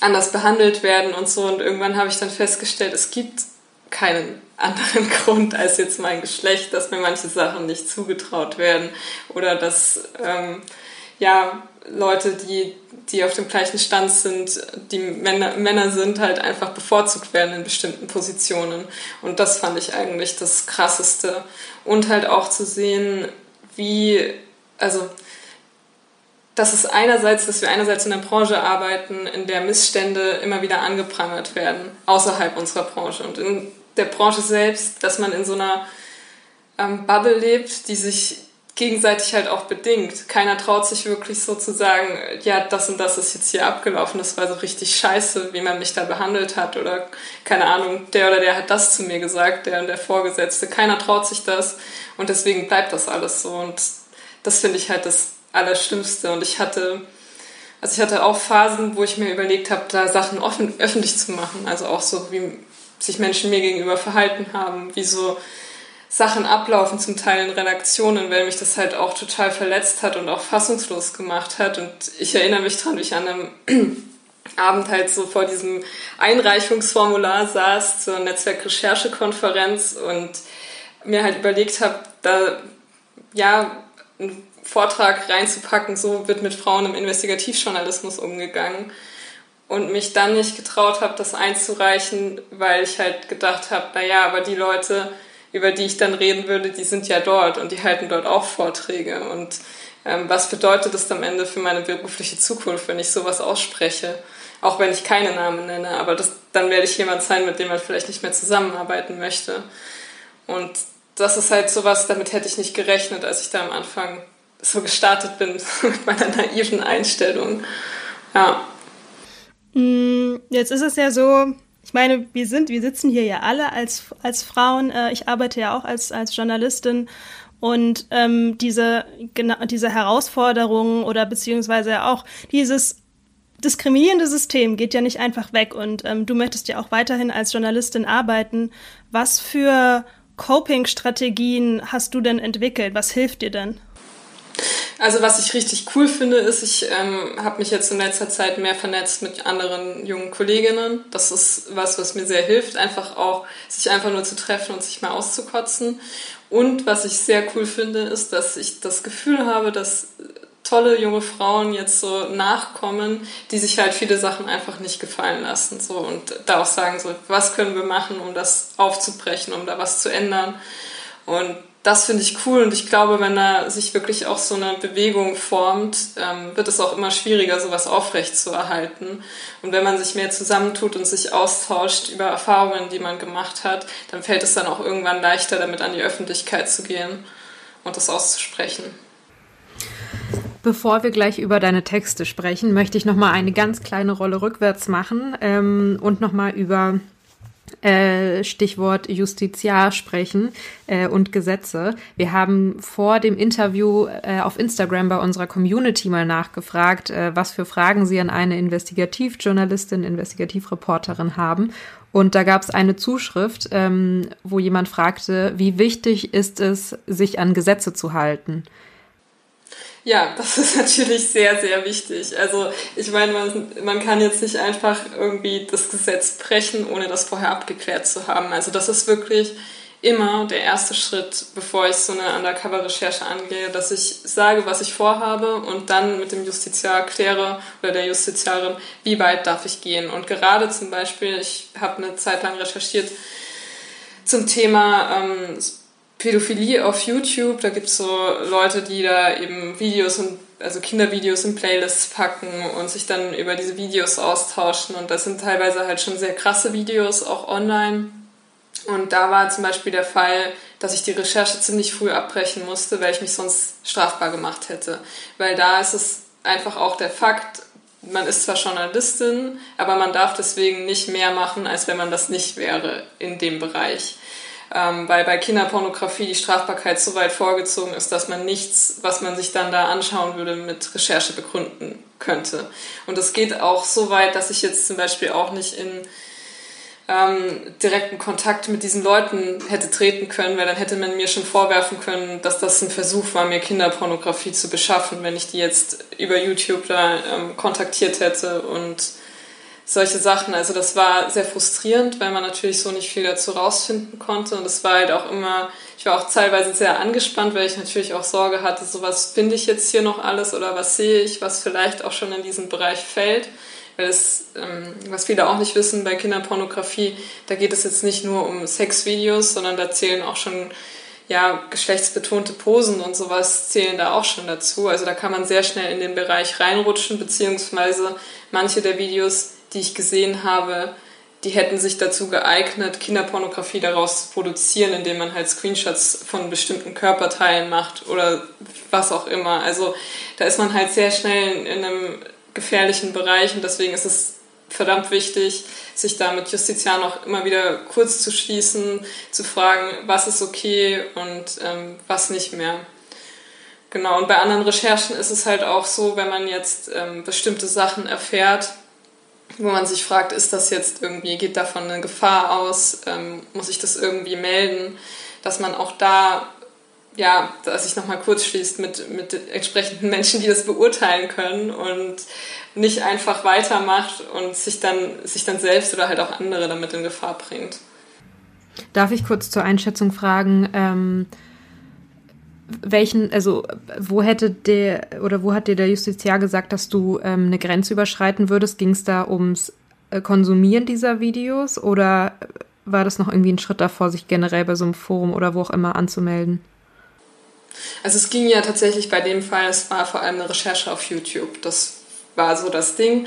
anders behandelt werden und so und irgendwann habe ich dann festgestellt, es gibt keinen anderen *laughs* Grund als jetzt mein Geschlecht, dass mir manche Sachen nicht zugetraut werden oder dass ähm, ja Leute, die, die auf dem gleichen Stand sind, die Männer, Männer sind, halt einfach bevorzugt werden in bestimmten Positionen. Und das fand ich eigentlich das Krasseste. Und halt auch zu sehen, wie, also, dass es einerseits, dass wir einerseits in der Branche arbeiten, in der Missstände immer wieder angeprangert werden, außerhalb unserer Branche. Und in der Branche selbst, dass man in so einer ähm, Bubble lebt, die sich gegenseitig halt auch bedingt. Keiner traut sich wirklich so zu sagen, ja, das und das ist jetzt hier abgelaufen, das war so richtig scheiße, wie man mich da behandelt hat oder keine Ahnung, der oder der hat das zu mir gesagt, der und der Vorgesetzte. Keiner traut sich das und deswegen bleibt das alles so und das finde ich halt das Allerschlimmste und ich hatte also ich hatte auch Phasen, wo ich mir überlegt habe, da Sachen offen, öffentlich zu machen, also auch so, wie sich Menschen mir gegenüber verhalten haben, wie so Sachen ablaufen, zum Teil in Redaktionen, weil mich das halt auch total verletzt hat und auch fassungslos gemacht hat. Und ich erinnere mich dran, wie ich an einem *clears throat* Abend halt so vor diesem Einreichungsformular saß zur Netzwerk-Recherchekonferenz und mir halt überlegt habe, da ja einen Vortrag reinzupacken, so wird mit Frauen im Investigativjournalismus umgegangen und mich dann nicht getraut habe, das einzureichen, weil ich halt gedacht habe, naja, aber die Leute, über die ich dann reden würde, die sind ja dort und die halten dort auch Vorträge. Und ähm, was bedeutet das am Ende für meine berufliche Zukunft, wenn ich sowas ausspreche? Auch wenn ich keine Namen nenne, aber das, dann werde ich jemand sein, mit dem man vielleicht nicht mehr zusammenarbeiten möchte. Und das ist halt sowas, damit hätte ich nicht gerechnet, als ich da am Anfang so gestartet bin *laughs* mit meiner naiven Einstellung. Ja. Mm, jetzt ist es ja so, ich meine, wir sind, wir sitzen hier ja alle als, als Frauen. Äh, ich arbeite ja auch als, als Journalistin. Und ähm, diese, genau, diese Herausforderungen oder beziehungsweise auch dieses diskriminierende System geht ja nicht einfach weg. Und ähm, du möchtest ja auch weiterhin als Journalistin arbeiten. Was für Coping-Strategien hast du denn entwickelt? Was hilft dir denn? Also was ich richtig cool finde, ist, ich ähm, habe mich jetzt in letzter Zeit mehr vernetzt mit anderen jungen Kolleginnen. Das ist was, was mir sehr hilft, einfach auch sich einfach nur zu treffen und sich mal auszukotzen. Und was ich sehr cool finde, ist, dass ich das Gefühl habe, dass tolle junge Frauen jetzt so nachkommen, die sich halt viele Sachen einfach nicht gefallen lassen. So und da auch sagen, so, was können wir machen, um das aufzubrechen, um da was zu ändern. Und das finde ich cool und ich glaube, wenn da sich wirklich auch so eine Bewegung formt, ähm, wird es auch immer schwieriger, sowas aufrecht zu erhalten. Und wenn man sich mehr zusammentut und sich austauscht über Erfahrungen, die man gemacht hat, dann fällt es dann auch irgendwann leichter, damit an die Öffentlichkeit zu gehen und das auszusprechen. Bevor wir gleich über deine Texte sprechen, möchte ich noch mal eine ganz kleine Rolle rückwärts machen ähm, und noch mal über äh, Stichwort Justiziar sprechen äh, und Gesetze. Wir haben vor dem Interview äh, auf Instagram bei unserer Community mal nachgefragt, äh, was für Fragen sie an eine Investigativjournalistin, Investigativreporterin haben. Und da gab es eine Zuschrift, ähm, wo jemand fragte, wie wichtig ist es, sich an Gesetze zu halten? Ja, das ist natürlich sehr, sehr wichtig. Also ich meine, man, man kann jetzt nicht einfach irgendwie das Gesetz brechen, ohne das vorher abgeklärt zu haben. Also das ist wirklich immer der erste Schritt, bevor ich so eine Undercover-Recherche angehe, dass ich sage, was ich vorhabe und dann mit dem Justiziar kläre oder der Justiziarin, wie weit darf ich gehen. Und gerade zum Beispiel, ich habe eine Zeit lang recherchiert zum Thema ähm, Pädophilie auf YouTube. Da gibt es so Leute, die da eben Videos und also Kindervideos in Playlists packen und sich dann über diese Videos austauschen. Und das sind teilweise halt schon sehr krasse Videos, auch online. Und da war zum Beispiel der Fall, dass ich die Recherche ziemlich früh abbrechen musste, weil ich mich sonst strafbar gemacht hätte. Weil da ist es einfach auch der Fakt, man ist zwar Journalistin, aber man darf deswegen nicht mehr machen, als wenn man das nicht wäre in dem Bereich ähm, weil bei Kinderpornografie die Strafbarkeit so weit vorgezogen ist, dass man nichts, was man sich dann da anschauen würde, mit Recherche begründen könnte. Und es geht auch so weit, dass ich jetzt zum Beispiel auch nicht in ähm, direkten Kontakt mit diesen Leuten hätte treten können, weil dann hätte man mir schon vorwerfen können, dass das ein Versuch war, mir Kinderpornografie zu beschaffen, wenn ich die jetzt über YouTube da ähm, kontaktiert hätte und solche Sachen. Also das war sehr frustrierend, weil man natürlich so nicht viel dazu rausfinden konnte. Und es war halt auch immer, ich war auch teilweise sehr angespannt, weil ich natürlich auch Sorge hatte, so was finde ich jetzt hier noch alles oder was sehe ich, was vielleicht auch schon in diesen Bereich fällt. Weil es, ähm, was viele auch nicht wissen, bei Kinderpornografie, da geht es jetzt nicht nur um Sexvideos, sondern da zählen auch schon ja, geschlechtsbetonte Posen und sowas zählen da auch schon dazu. Also da kann man sehr schnell in den Bereich reinrutschen, beziehungsweise manche der Videos die ich gesehen habe, die hätten sich dazu geeignet, Kinderpornografie daraus zu produzieren, indem man halt Screenshots von bestimmten Körperteilen macht oder was auch immer. Also da ist man halt sehr schnell in einem gefährlichen Bereich und deswegen ist es verdammt wichtig, sich da mit Justiziaren auch immer wieder kurz zu schließen, zu fragen, was ist okay und ähm, was nicht mehr. Genau, und bei anderen Recherchen ist es halt auch so, wenn man jetzt ähm, bestimmte Sachen erfährt, wo man sich fragt, ist das jetzt irgendwie, geht davon eine Gefahr aus, ähm, muss ich das irgendwie melden, dass man auch da, ja, dass sich nochmal kurz schließt mit, mit entsprechenden Menschen, die das beurteilen können und nicht einfach weitermacht und sich dann, sich dann selbst oder halt auch andere damit in Gefahr bringt. Darf ich kurz zur Einschätzung fragen, ähm, welchen, also wo hätte der oder wo hat dir der Justiziar gesagt, dass du ähm, eine Grenze überschreiten würdest? Ging es da ums äh, Konsumieren dieser Videos oder war das noch irgendwie ein Schritt davor, sich generell bei so einem Forum oder wo auch immer anzumelden? Also es ging ja tatsächlich bei dem Fall, es war vor allem eine Recherche auf YouTube. Das war so das Ding.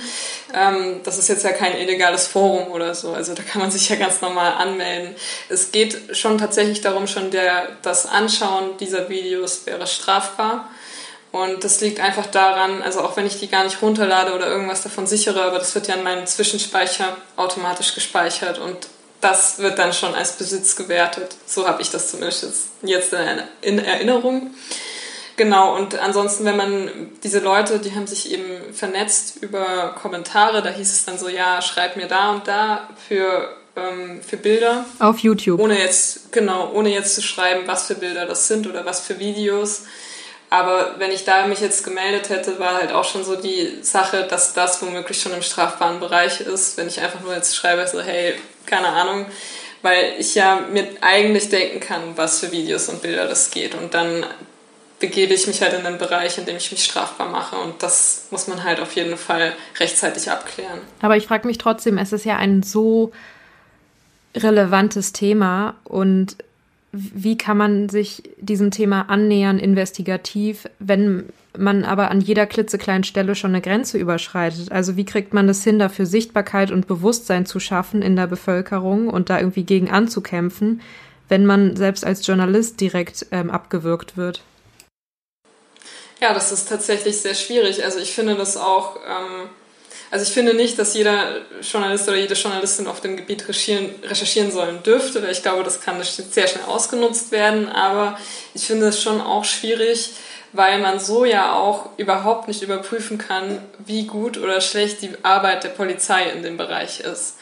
Ähm, das ist jetzt ja kein illegales Forum oder so, also da kann man sich ja ganz normal anmelden. Es geht schon tatsächlich darum, schon der, das Anschauen dieser Videos wäre strafbar. Und das liegt einfach daran, also auch wenn ich die gar nicht runterlade oder irgendwas davon sichere, aber das wird ja in meinem Zwischenspeicher automatisch gespeichert und das wird dann schon als Besitz gewertet. So habe ich das zumindest jetzt in Erinnerung. Genau, und ansonsten, wenn man diese Leute, die haben sich eben vernetzt über Kommentare, da hieß es dann so, ja, schreib mir da und da für, ähm, für Bilder. Auf YouTube. Ohne jetzt, genau, ohne jetzt zu schreiben, was für Bilder das sind oder was für Videos. Aber wenn ich da mich jetzt gemeldet hätte, war halt auch schon so die Sache, dass das womöglich schon im strafbaren Bereich ist, wenn ich einfach nur jetzt schreibe, so, hey, keine Ahnung, weil ich ja mir eigentlich denken kann, was für Videos und Bilder das geht und dann begebe ich mich halt in einen Bereich, in dem ich mich strafbar mache. Und das muss man halt auf jeden Fall rechtzeitig abklären. Aber ich frage mich trotzdem, es ist ja ein so relevantes Thema und wie kann man sich diesem Thema annähern, investigativ, wenn man aber an jeder klitzekleinen Stelle schon eine Grenze überschreitet? Also wie kriegt man es hin, dafür Sichtbarkeit und Bewusstsein zu schaffen in der Bevölkerung und da irgendwie gegen anzukämpfen, wenn man selbst als Journalist direkt ähm, abgewürgt wird? Ja, das ist tatsächlich sehr schwierig. Also ich finde das auch, ähm, also ich finde nicht, dass jeder Journalist oder jede Journalistin auf dem Gebiet recherchieren, recherchieren sollen dürfte, weil ich glaube, das kann sehr schnell ausgenutzt werden. Aber ich finde es schon auch schwierig, weil man so ja auch überhaupt nicht überprüfen kann, wie gut oder schlecht die Arbeit der Polizei in dem Bereich ist.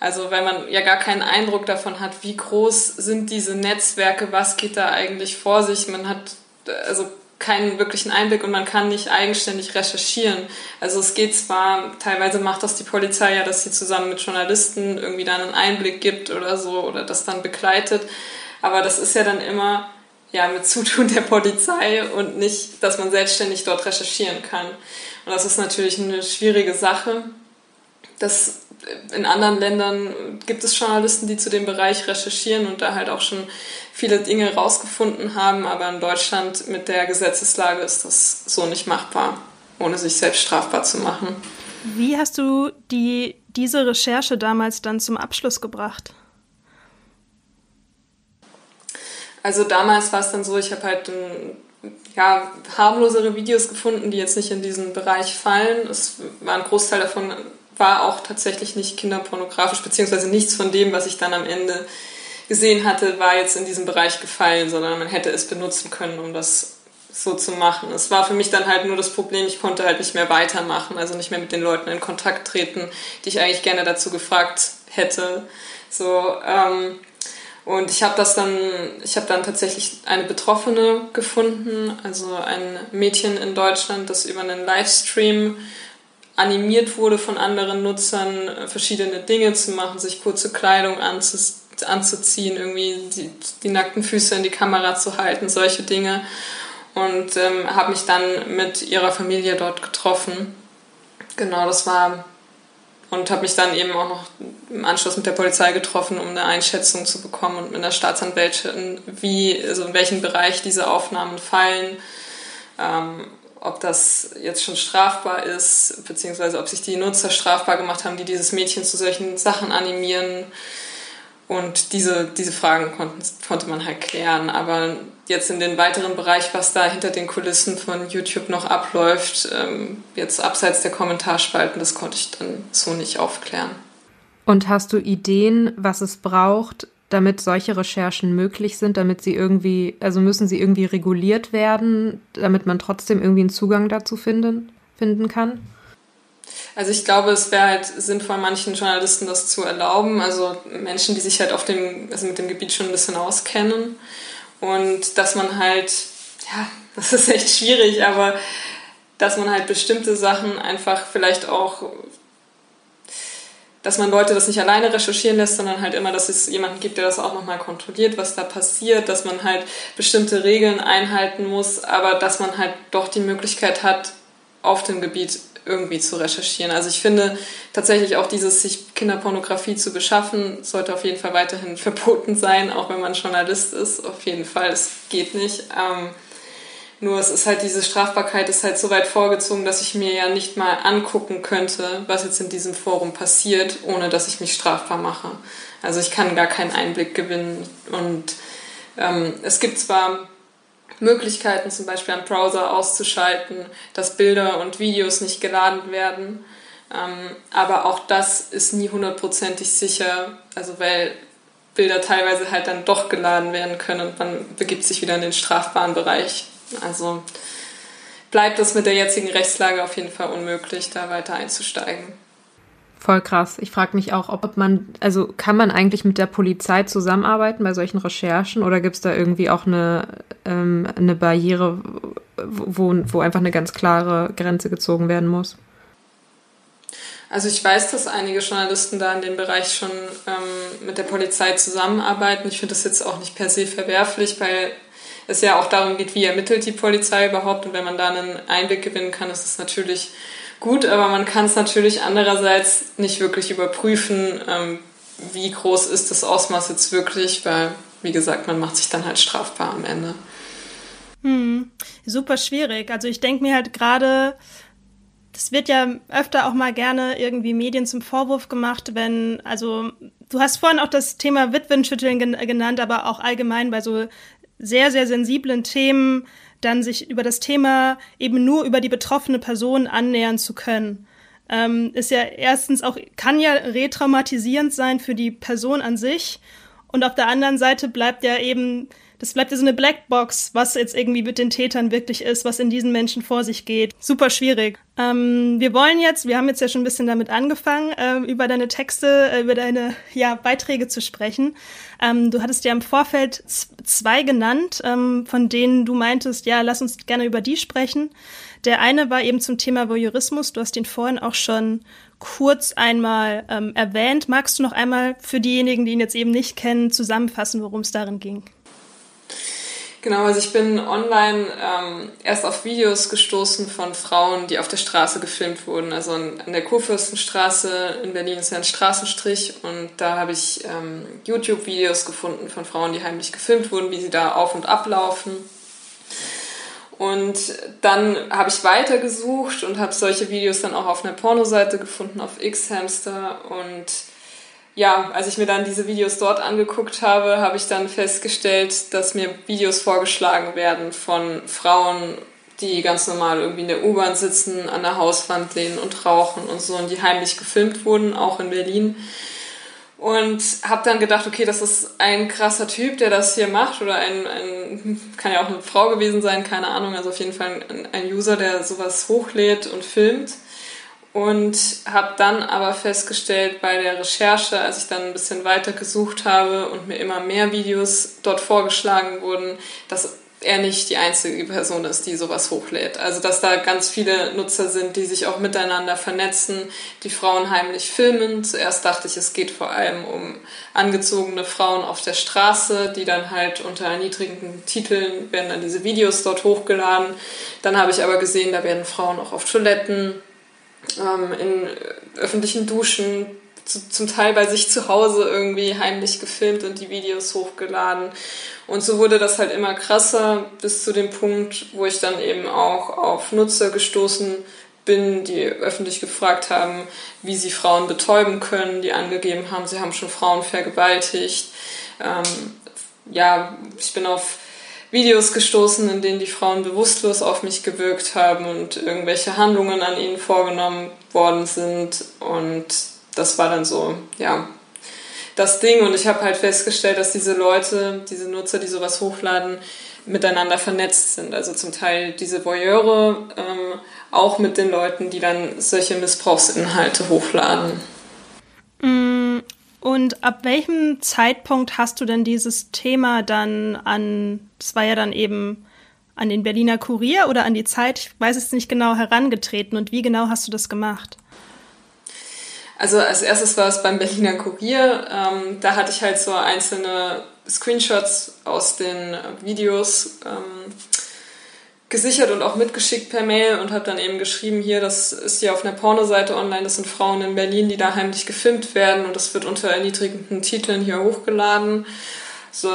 Also weil man ja gar keinen Eindruck davon hat, wie groß sind diese Netzwerke, was geht da eigentlich vor sich. Man hat also keinen wirklichen Einblick und man kann nicht eigenständig recherchieren. Also es geht zwar, teilweise macht das die Polizei ja, dass sie zusammen mit Journalisten irgendwie dann einen Einblick gibt oder so oder das dann begleitet, aber das ist ja dann immer ja mit Zutun *laughs* der Polizei und nicht, dass man selbstständig dort recherchieren kann. Und das ist natürlich eine schwierige Sache. Das in anderen Ländern gibt es Journalisten, die zu dem Bereich recherchieren und da halt auch schon viele Dinge rausgefunden haben, aber in Deutschland mit der Gesetzeslage ist das so nicht machbar, ohne sich selbst strafbar zu machen. Wie hast du die, diese Recherche damals dann zum Abschluss gebracht? Also damals war es dann so, ich habe halt ein, ja, harmlosere Videos gefunden, die jetzt nicht in diesen Bereich fallen. Es war ein Großteil davon war auch tatsächlich nicht kinderpornografisch, beziehungsweise nichts von dem, was ich dann am Ende gesehen hatte, war jetzt in diesem Bereich gefallen, sondern man hätte es benutzen können, um das so zu machen. Es war für mich dann halt nur das Problem, ich konnte halt nicht mehr weitermachen, also nicht mehr mit den Leuten in Kontakt treten, die ich eigentlich gerne dazu gefragt hätte. So, ähm, und ich habe das dann, ich habe dann tatsächlich eine Betroffene gefunden, also ein Mädchen in Deutschland, das über einen Livestream animiert wurde von anderen Nutzern, verschiedene Dinge zu machen, sich kurze Kleidung anzuziehen anzuziehen, irgendwie die, die nackten Füße in die Kamera zu halten, solche Dinge. Und ähm, habe mich dann mit ihrer Familie dort getroffen. Genau, das war. Und habe mich dann eben auch noch im Anschluss mit der Polizei getroffen, um eine Einschätzung zu bekommen und mit der Staatsanwältin, wie, also in welchen Bereich diese Aufnahmen fallen. Ähm, ob das jetzt schon strafbar ist, beziehungsweise ob sich die Nutzer strafbar gemacht haben, die dieses Mädchen zu solchen Sachen animieren. Und diese, diese Fragen konnten, konnte man halt klären. Aber jetzt in den weiteren Bereich, was da hinter den Kulissen von YouTube noch abläuft, ähm, jetzt abseits der Kommentarspalten, das konnte ich dann so nicht aufklären. Und hast du Ideen, was es braucht, damit solche Recherchen möglich sind, damit sie irgendwie, also müssen sie irgendwie reguliert werden, damit man trotzdem irgendwie einen Zugang dazu finden, finden kann? Also ich glaube, es wäre halt sinnvoll, manchen Journalisten das zu erlauben. Also Menschen, die sich halt auf dem, also mit dem Gebiet schon ein bisschen auskennen. Und dass man halt, ja, *laughs* das ist echt schwierig, aber dass man halt bestimmte Sachen einfach vielleicht auch, dass man Leute das nicht alleine recherchieren lässt, sondern halt immer, dass es jemanden gibt, der das auch nochmal kontrolliert, was da passiert, dass man halt bestimmte Regeln einhalten muss, aber dass man halt doch die Möglichkeit hat, auf dem Gebiet irgendwie zu recherchieren. Also ich finde tatsächlich auch dieses, sich Kinderpornografie zu beschaffen, sollte auf jeden Fall weiterhin *laughs* verboten sein, auch wenn man Journalist ist. Auf jeden Fall, es geht nicht. Ähm, nur es ist halt diese Strafbarkeit ist halt so weit vorgezogen, dass ich mir ja nicht mal angucken könnte, was jetzt in diesem Forum passiert, ohne dass ich mich strafbar mache. Also ich kann gar keinen Einblick gewinnen. Und ähm, es gibt zwar Möglichkeiten, zum Beispiel am Browser auszuschalten, dass Bilder und Videos nicht geladen werden. Ähm, aber auch das ist nie hundertprozentig sicher, also weil Bilder teilweise halt dann doch geladen werden können und man begibt sich wieder in den strafbaren Bereich. Also bleibt es mit der jetzigen Rechtslage auf jeden Fall unmöglich, da weiter einzusteigen. Voll krass. Ich frage mich auch, ob man, also kann man eigentlich mit der Polizei zusammenarbeiten bei solchen Recherchen oder gibt es da irgendwie auch eine, ähm, eine Barriere, wo, wo einfach eine ganz klare Grenze gezogen werden muss? Also ich weiß, dass einige Journalisten da in dem Bereich schon ähm, mit der Polizei zusammenarbeiten. Ich finde das jetzt auch nicht per se verwerflich, weil es ja auch darum geht, wie ermittelt die Polizei überhaupt. Und wenn man da einen Einblick gewinnen kann, ist es natürlich gut, aber man kann es natürlich andererseits nicht wirklich überprüfen, ähm, wie groß ist das Ausmaß jetzt wirklich, weil wie gesagt, man macht sich dann halt strafbar am Ende. Hm, super schwierig. Also ich denke mir halt gerade, das wird ja öfter auch mal gerne irgendwie Medien zum Vorwurf gemacht, wenn, also du hast vorhin auch das Thema Witwenschütteln genannt, aber auch allgemein bei so sehr, sehr sensiblen Themen dann sich über das Thema eben nur über die betroffene Person annähern zu können. Ähm, ist ja erstens auch, kann ja retraumatisierend sein für die Person an sich. Und auf der anderen Seite bleibt ja eben das bleibt ja so eine Blackbox, was jetzt irgendwie mit den Tätern wirklich ist, was in diesen Menschen vor sich geht. Super schwierig. Ähm, wir wollen jetzt, wir haben jetzt ja schon ein bisschen damit angefangen, äh, über deine Texte, äh, über deine ja, Beiträge zu sprechen. Ähm, du hattest ja im Vorfeld zwei genannt, ähm, von denen du meintest, ja, lass uns gerne über die sprechen. Der eine war eben zum Thema Voyeurismus. Du hast den vorhin auch schon kurz einmal ähm, erwähnt. Magst du noch einmal für diejenigen, die ihn jetzt eben nicht kennen, zusammenfassen, worum es darin ging? Genau, also ich bin online ähm, erst auf Videos gestoßen von Frauen, die auf der Straße gefilmt wurden. Also an, der Kurfürstenstraße in Berlin ist ja ein Straßenstrich und da habe ich ähm, YouTube-Videos gefunden von Frauen, die heimlich gefilmt wurden, wie sie da auf und ablaufen. Und dann habe ich weitergesucht und habe solche Videos dann auch auf einer Pornoseite gefunden, auf X-Hamster und ja, als ich mir dann diese Videos dort angeguckt habe, habe ich dann festgestellt, dass mir Videos vorgeschlagen werden von Frauen, die ganz normal irgendwie in der U-Bahn sitzen, an der Hauswand lehnen und rauchen und so und die heimlich gefilmt wurden, auch in Berlin. Und habe dann gedacht, okay, das ist ein krasser Typ, der das hier macht oder ein, ein kann ja auch eine Frau gewesen sein, keine Ahnung, also auf jeden Fall ein, ein User, der sowas hochlädt und filmt und habe dann aber festgestellt bei der Recherche, als ich dann ein bisschen weiter gesucht habe und mir immer mehr Videos dort vorgeschlagen wurden, dass er nicht die einzige Person ist, die sowas hochlädt. Also dass da ganz viele Nutzer sind, die sich auch miteinander vernetzen, die Frauen heimlich filmen. Zuerst dachte ich, es geht vor allem um angezogene Frauen auf der Straße, die dann halt unter erniedrigenden Titeln werden dann diese Videos dort hochgeladen. Dann habe ich aber gesehen, da werden Frauen auch auf Toiletten ähm, in öffentlichen Duschen, zu, zum Teil bei sich zu Hause irgendwie heimlich gefilmt und die Videos hochgeladen. Und so wurde das halt immer krasser bis zu dem Punkt, wo ich dann eben auch auf Nutzer gestoßen bin, die öffentlich gefragt haben, wie sie Frauen betäuben können, die angegeben haben, sie haben schon Frauen vergewaltigt. Ähm, ja, ich bin auf Videos gestoßen, in denen die Frauen bewusstlos auf mich gewirkt haben und irgendwelche Handlungen an ihnen vorgenommen worden sind. Und das war dann so, ja, das Ding. Und ich habe halt festgestellt, dass diese Leute, diese Nutzer, die sowas hochladen, miteinander vernetzt sind. Also zum Teil diese Voyeure ähm, auch mit den Leuten, die dann solche Missbrauchsinhalte hochladen. Mm, und ab welchem Zeitpunkt hast du denn dieses Thema dann an, das war ja dann eben an den Berliner Kurier oder an die Zeit, ich weiß es nicht genau, herangetreten und wie genau hast du das gemacht? Also als erstes war es beim Berliner Kurier. Ähm, da hatte ich halt so einzelne Screenshots aus den Videos ähm, gesichert und auch mitgeschickt per Mail und habe dann eben geschrieben, hier, das ist hier auf einer Pornoseite online, das sind Frauen in Berlin, die da heimlich gefilmt werden und das wird unter erniedrigenden Titeln hier hochgeladen. So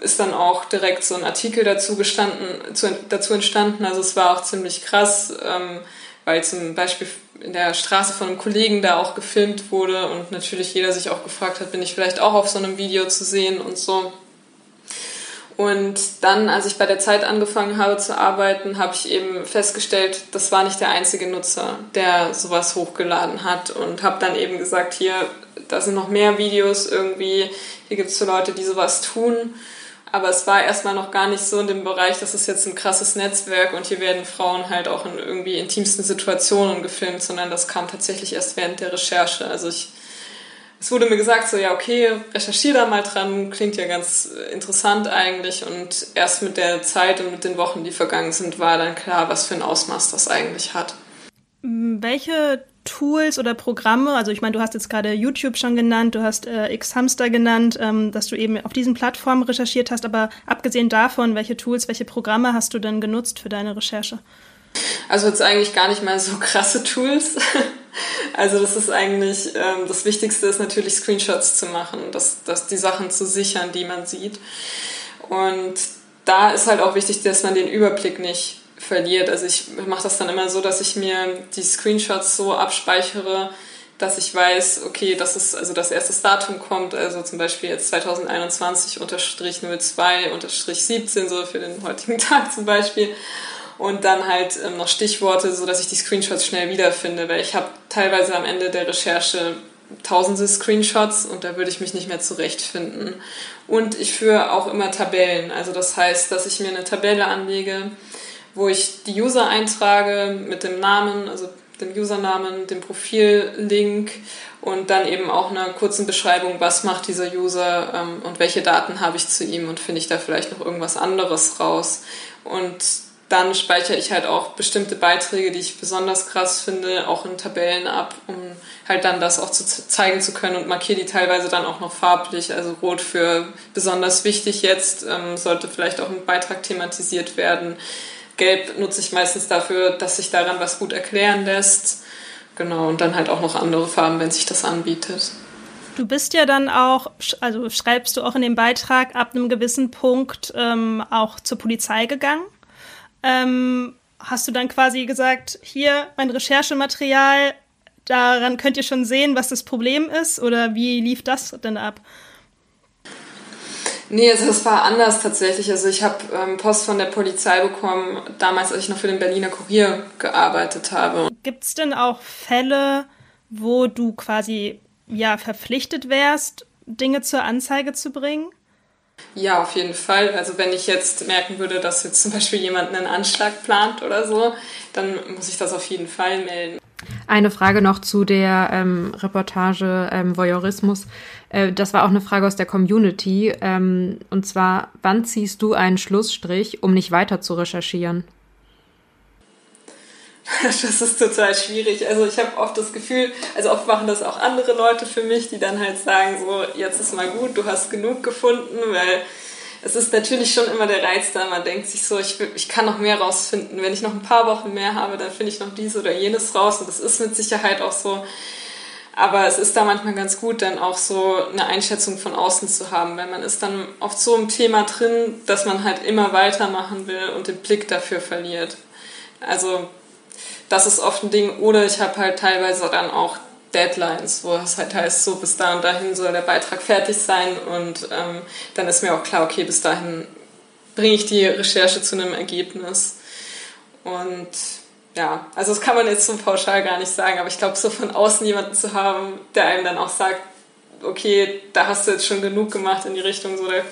ist dann auch direkt so ein Artikel dazu gestanden, zu, dazu entstanden. Also es war auch ziemlich krass, ähm, weil zum Beispiel in der Straße von einem Kollegen da auch gefilmt wurde und natürlich jeder sich auch gefragt hat, bin ich vielleicht auch auf so einem Video zu sehen und so. Und dann, als ich bei der Zeit angefangen habe zu arbeiten, habe ich eben festgestellt, das war nicht der einzige Nutzer, der sowas hochgeladen hat. Und habe dann eben gesagt, hier, da sind noch mehr Videos irgendwie, hier gibt es so Leute, die sowas tun. Aber es war erstmal noch gar nicht so in dem Bereich, das ist jetzt ein krasses Netzwerk und hier werden Frauen halt auch in irgendwie intimsten Situationen gefilmt, sondern das kam tatsächlich erst während der Recherche. Also ich es wurde mir gesagt, so ja, okay, recherchiere da mal dran, klingt ja ganz interessant eigentlich. Und erst mit der Zeit und mit den Wochen, die vergangen sind, war dann klar, was für ein Ausmaß das eigentlich hat. Welche Tools oder Programme, also ich meine, du hast jetzt gerade YouTube schon genannt, du hast äh, X-Hamster genannt, ähm, dass du eben auf diesen Plattformen recherchiert hast, aber abgesehen davon, welche Tools, welche Programme hast du denn genutzt für deine Recherche? Also jetzt eigentlich gar nicht mal so *laughs* krasse Tools. Also das ist eigentlich, ähm, das Wichtigste ist natürlich Screenshots zu machen, dass, dass die Sachen zu sichern, die man sieht. Und da ist halt auch wichtig, dass man den Überblick nicht verliert. Also ich mache das dann immer so, dass ich mir die Screenshots so abspeichere, dass ich weiß, okay, das ist also das erste Datum kommt, also zum Beispiel jetzt 2021 unterstrich 02 unterstrich 17, so für den heutigen *laughs* Tag zum Beispiel. Und dann halt ähm, noch Stichworte, so dass ich die Screenshots schnell wiederfinde, weil ich habe teilweise am Ende der Recherche tausende Screenshots und da würde ich mich nicht mehr zurechtfinden. Und ich führe auch immer Tabellen. Also das heißt, dass ich mir eine Tabelle anlege, wo ich die User eintrage mit dem Namen, also dem Usernamen, dem Profillink und dann eben auch einer kurzen Beschreibung, was macht dieser User ähm, und welche Daten habe ich zu ihm und finde ich da vielleicht noch irgendwas anderes raus. Und dann speichere ich halt auch bestimmte Beiträge, die ich besonders krass finde, auch in Tabellen ab, um halt dann das auch zu zeigen zu können und markiere die teilweise dann auch noch farblich, also rot für besonders wichtig jetzt, ähm, sollte vielleicht auch im Beitrag thematisiert werden. Gelb nutze ich meistens dafür, dass sich daran was gut erklären lässt. Genau, und dann halt auch noch andere Farben, wenn sich das anbietet. Du bist ja dann auch, also schreibst du auch in dem Beitrag ab einem gewissen Punkt ähm, auch zur Polizei gegangen. Ähm, hast du dann quasi gesagt, hier mein Recherchematerial, daran könnt ihr schon sehen, was das Problem ist? Oder wie lief das denn ab? Nee, also das war anders tatsächlich. Also ich habe ähm, Post von der Polizei bekommen, damals, als ich noch für den Berliner Kurier gearbeitet habe. Gibt es denn auch Fälle, wo du quasi ja verpflichtet wärst, Dinge zur Anzeige zu bringen? Ja, auf jeden Fall. Also wenn ich jetzt merken würde, dass jetzt zum Beispiel jemand einen Anschlag plant oder so, dann muss ich das auf jeden Fall melden. Eine Frage noch zu der ähm, Reportage ähm, Voyeurismus. Äh, das war auch eine Frage aus der Community. Ähm, und zwar, wann ziehst du einen Schlussstrich, um nicht weiter zu recherchieren? *laughs* Das ist total schwierig. Also ich habe oft das Gefühl, also oft machen das auch andere Leute für mich, die dann halt sagen, so, jetzt ist mal gut, du hast genug gefunden, weil es ist natürlich schon immer der Reiz da. Man denkt sich so, ich, ich kann noch mehr rausfinden. Wenn ich noch ein paar Wochen mehr habe, dann finde ich noch dies oder jenes raus. Und das ist mit Sicherheit auch so. Aber es ist da manchmal ganz gut, dann auch so eine Einschätzung von außen zu haben, weil man ist dann oft so im Thema drin, dass man halt immer weitermachen will und den Blick dafür verliert. Also das ist oft ein Ding. Oder ich habe halt teilweise dann auch Deadlines, wo es halt heißt, so bis da und dahin soll der Beitrag fertig sein und ähm, dann ist mir auch klar, okay, bis dahin bringe ich die Recherche zu einem Ergebnis. Und ja, also das kann man jetzt so pauschal gar nicht sagen, aber ich glaube, so von außen jemanden zu haben, der einem dann auch sagt, okay, da hast du jetzt schon genug gemacht in die Richtung, so, da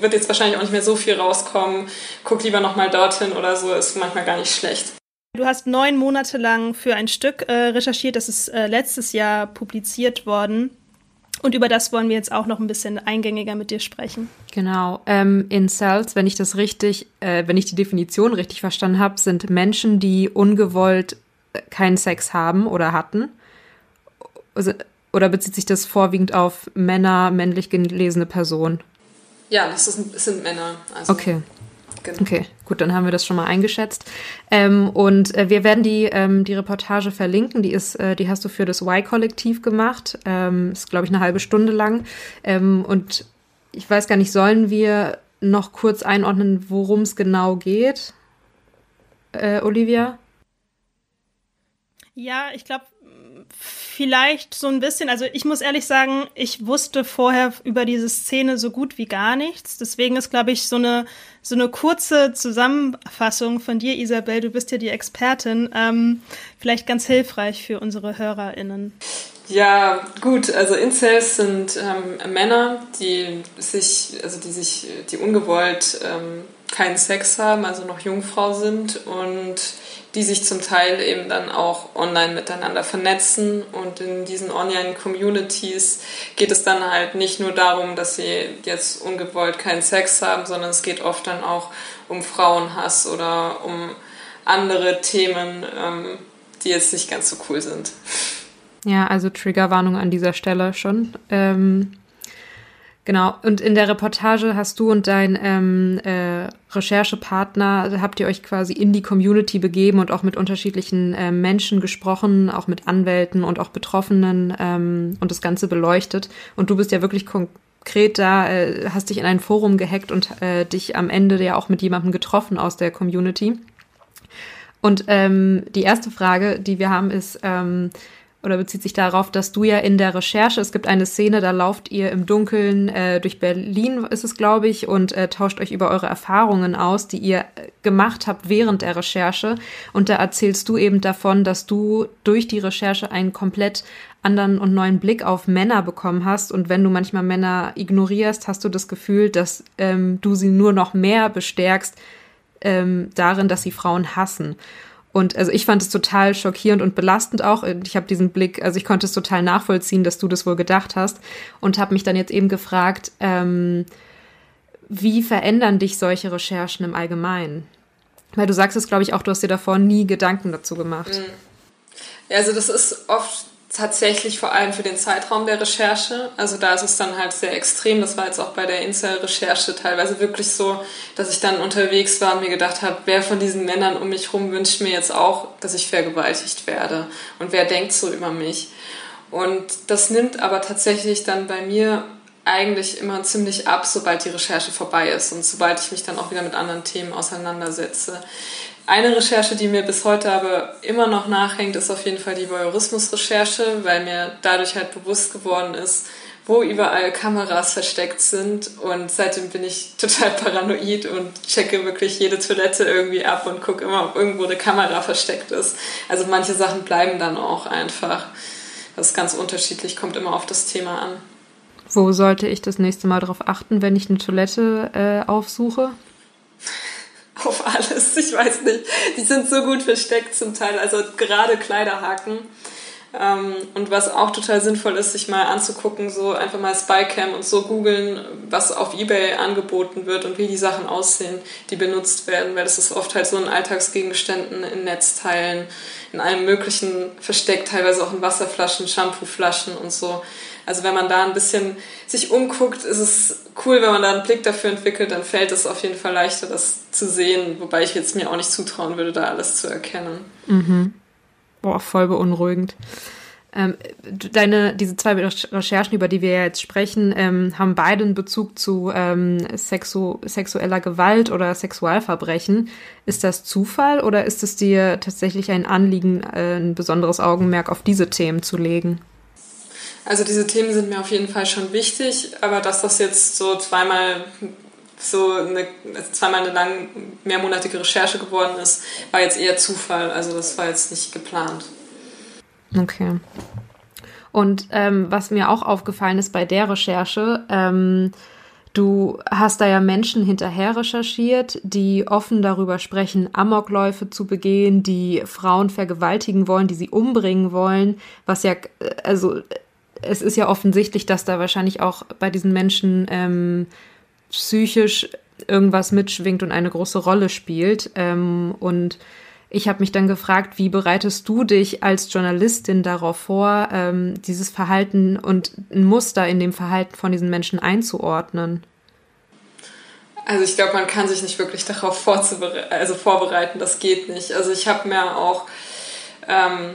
wird jetzt wahrscheinlich auch nicht mehr so viel rauskommen, guck lieber nochmal dorthin oder so, ist manchmal gar nicht schlecht. Du hast neun Monate lang für ein Stück äh, recherchiert, das ist äh, letztes Jahr publiziert worden. Und über das wollen wir jetzt auch noch ein bisschen eingängiger mit dir sprechen. Genau. Ähm, Incels, wenn ich das richtig, äh, wenn ich die Definition richtig verstanden habe, sind Menschen, die ungewollt äh, keinen Sex haben oder hatten. Also, oder bezieht sich das vorwiegend auf Männer, männlich gelesene Personen? Ja, das, ist, das sind Männer. Also. Okay. Genau. Okay, gut, dann haben wir das schon mal eingeschätzt. Ähm, und äh, wir werden die, ähm, die Reportage verlinken. Die ist, äh, die hast du für das Y-Kollektiv gemacht. Ähm, ist, glaube ich, eine halbe Stunde lang. Ähm, und ich weiß gar nicht, sollen wir noch kurz einordnen, worum es genau geht? Äh, Olivia? Ja, ich glaube, vielleicht so ein bisschen, also ich muss ehrlich sagen, ich wusste vorher über diese Szene so gut wie gar nichts. Deswegen ist, glaube ich, so eine, so eine kurze Zusammenfassung von dir, Isabel, du bist ja die Expertin, ähm, vielleicht ganz hilfreich für unsere HörerInnen. Ja, gut, also Incels sind ähm, Männer, die sich, also die sich, die ungewollt ähm, keinen Sex haben, also noch Jungfrau sind. Und die sich zum Teil eben dann auch online miteinander vernetzen. Und in diesen Online-Communities geht es dann halt nicht nur darum, dass sie jetzt ungewollt keinen Sex haben, sondern es geht oft dann auch um Frauenhass oder um andere Themen, ähm, die jetzt nicht ganz so cool sind. Ja, also Triggerwarnung an dieser Stelle schon. Ähm Genau, und in der Reportage hast du und dein ähm, äh, Recherchepartner, habt ihr euch quasi in die Community begeben und auch mit unterschiedlichen äh, Menschen gesprochen, auch mit Anwälten und auch Betroffenen ähm, und das Ganze beleuchtet. Und du bist ja wirklich konkret da, äh, hast dich in ein Forum gehackt und äh, dich am Ende ja auch mit jemandem getroffen aus der Community. Und ähm, die erste Frage, die wir haben, ist, ähm, oder bezieht sich darauf, dass du ja in der Recherche, es gibt eine Szene, da lauft ihr im Dunkeln äh, durch Berlin, ist es, glaube ich, und äh, tauscht euch über eure Erfahrungen aus, die ihr äh, gemacht habt während der Recherche. Und da erzählst du eben davon, dass du durch die Recherche einen komplett anderen und neuen Blick auf Männer bekommen hast. Und wenn du manchmal Männer ignorierst, hast du das Gefühl, dass ähm, du sie nur noch mehr bestärkst ähm, darin, dass sie Frauen hassen. Und also ich fand es total schockierend und belastend auch. Ich habe diesen Blick, also ich konnte es total nachvollziehen, dass du das wohl gedacht hast und habe mich dann jetzt eben gefragt, ähm, wie verändern dich solche Recherchen im Allgemeinen? Weil du sagst es, glaube ich, auch, du hast dir davor nie Gedanken dazu gemacht. Mhm. Also das ist oft tatsächlich vor allem für den Zeitraum der Recherche. Also da ist es dann halt sehr extrem. Das war jetzt auch bei der Incel-Recherche teilweise wirklich so, dass ich dann unterwegs war und mir gedacht habe, wer von diesen Männern um mich herum wünscht mir jetzt auch, dass ich vergewaltigt werde? Und wer denkt so über mich? Und das nimmt aber tatsächlich dann bei mir eigentlich immer ziemlich ab, sobald die Recherche vorbei ist und sobald ich mich dann auch wieder mit anderen Themen auseinandersetze. Eine Recherche, die mir bis heute aber immer noch nachhängt, ist auf jeden Fall die Voyeurismus-Recherche, weil mir dadurch halt bewusst geworden ist, wo überall Kameras versteckt sind. Und seitdem bin ich total paranoid und checke wirklich jede Toilette irgendwie ab und gucke immer, ob irgendwo eine Kamera versteckt ist. Also manche Sachen bleiben dann auch einfach. Das ist ganz unterschiedlich, kommt immer auf das Thema an. Wo sollte ich das nächste Mal darauf achten, wenn ich eine Toilette äh, aufsuche? *laughs* auf alles. Ich weiß nicht. Die sind so gut versteckt zum Teil. Also gerade Kleiderhaken. Ähm, und was auch total sinnvoll ist, sich mal anzugucken, so einfach mal Spycam und so googeln, was auf Ebay angeboten wird und wie die Sachen aussehen, die benutzt werden, weil das ist oft halt so in Alltagsgegenständen, in Netzteilen, in allem Möglichen versteckt, teilweise auch in Wasserflaschen, Shampooflaschen und so. Also wenn man da ein bisschen sich umguckt, ist es cool, wenn man da einen Blick dafür entwickelt, dann fällt es auf jeden Fall leichter, das zu sehen, wobei ich jetzt mir auch nicht zutrauen würde, da alles zu erkennen. Mhm. Boah, voll beunruhigend. Ähm, deine, diese zwei Recherchen, über die wir jetzt sprechen, ähm, haben beide einen Bezug zu ähm, sexu sexueller Gewalt oder Sexualverbrechen. Ist das Zufall oder ist es dir tatsächlich ein Anliegen, äh, ein besonderes Augenmerk auf diese Themen zu legen? Also diese Themen sind mir auf jeden Fall schon wichtig, aber dass das jetzt so zweimal so eine, also zweimal eine lang mehrmonatige Recherche geworden ist, war jetzt eher Zufall. Also das war jetzt nicht geplant. Okay. Und ähm, was mir auch aufgefallen ist bei der Recherche, ähm, du hast da ja Menschen hinterher recherchiert, die offen darüber sprechen, Amokläufe zu begehen, die Frauen vergewaltigen wollen, die sie umbringen wollen, was ja, äh, also es ist ja offensichtlich, dass da wahrscheinlich auch bei diesen Menschen ähm, psychisch irgendwas mitschwingt und eine große Rolle spielt. Ähm, und ich habe mich dann gefragt, wie bereitest du dich als Journalistin darauf vor, ähm, dieses Verhalten und ein Muster in dem Verhalten von diesen Menschen einzuordnen? Also ich glaube, man kann sich nicht wirklich darauf also vorbereiten, das geht nicht. Also ich habe mir auch, ähm,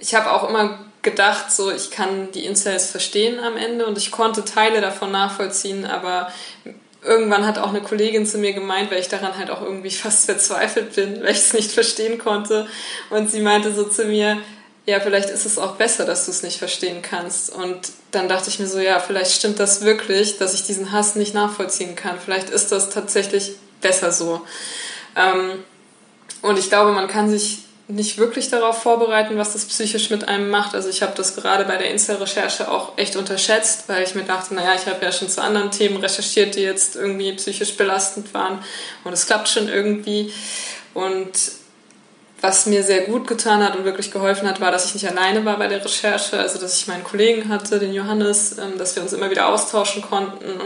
ich habe auch immer gedacht, so ich kann die Incels verstehen am Ende und ich konnte Teile davon nachvollziehen, aber irgendwann hat auch eine Kollegin zu mir gemeint, weil ich daran halt auch irgendwie *laughs* fast verzweifelt bin, weil ich es nicht verstehen konnte. Und sie meinte so zu mir, ja, vielleicht ist es auch besser, dass du es nicht verstehen kannst. Und dann dachte ich mir so, ja, vielleicht stimmt das wirklich, dass ich diesen Hass nicht nachvollziehen kann. Vielleicht ist das tatsächlich besser so. Ähm, und ich glaube, man kann sich nicht wirklich darauf vorbereiten, was das psychisch mit einem macht. Also ich habe das gerade bei der Insta-Recherche auch echt unterschätzt, weil ich mir dachte, naja, ich habe ja schon zu anderen Themen recherchiert, die jetzt irgendwie psychisch belastend waren und es klappt schon irgendwie. Und was mir sehr gut getan hat und wirklich geholfen hat, war, dass ich nicht alleine war bei der Recherche, also dass ich meinen Kollegen hatte, den Johannes, ähm, dass wir uns immer wieder austauschen konnten.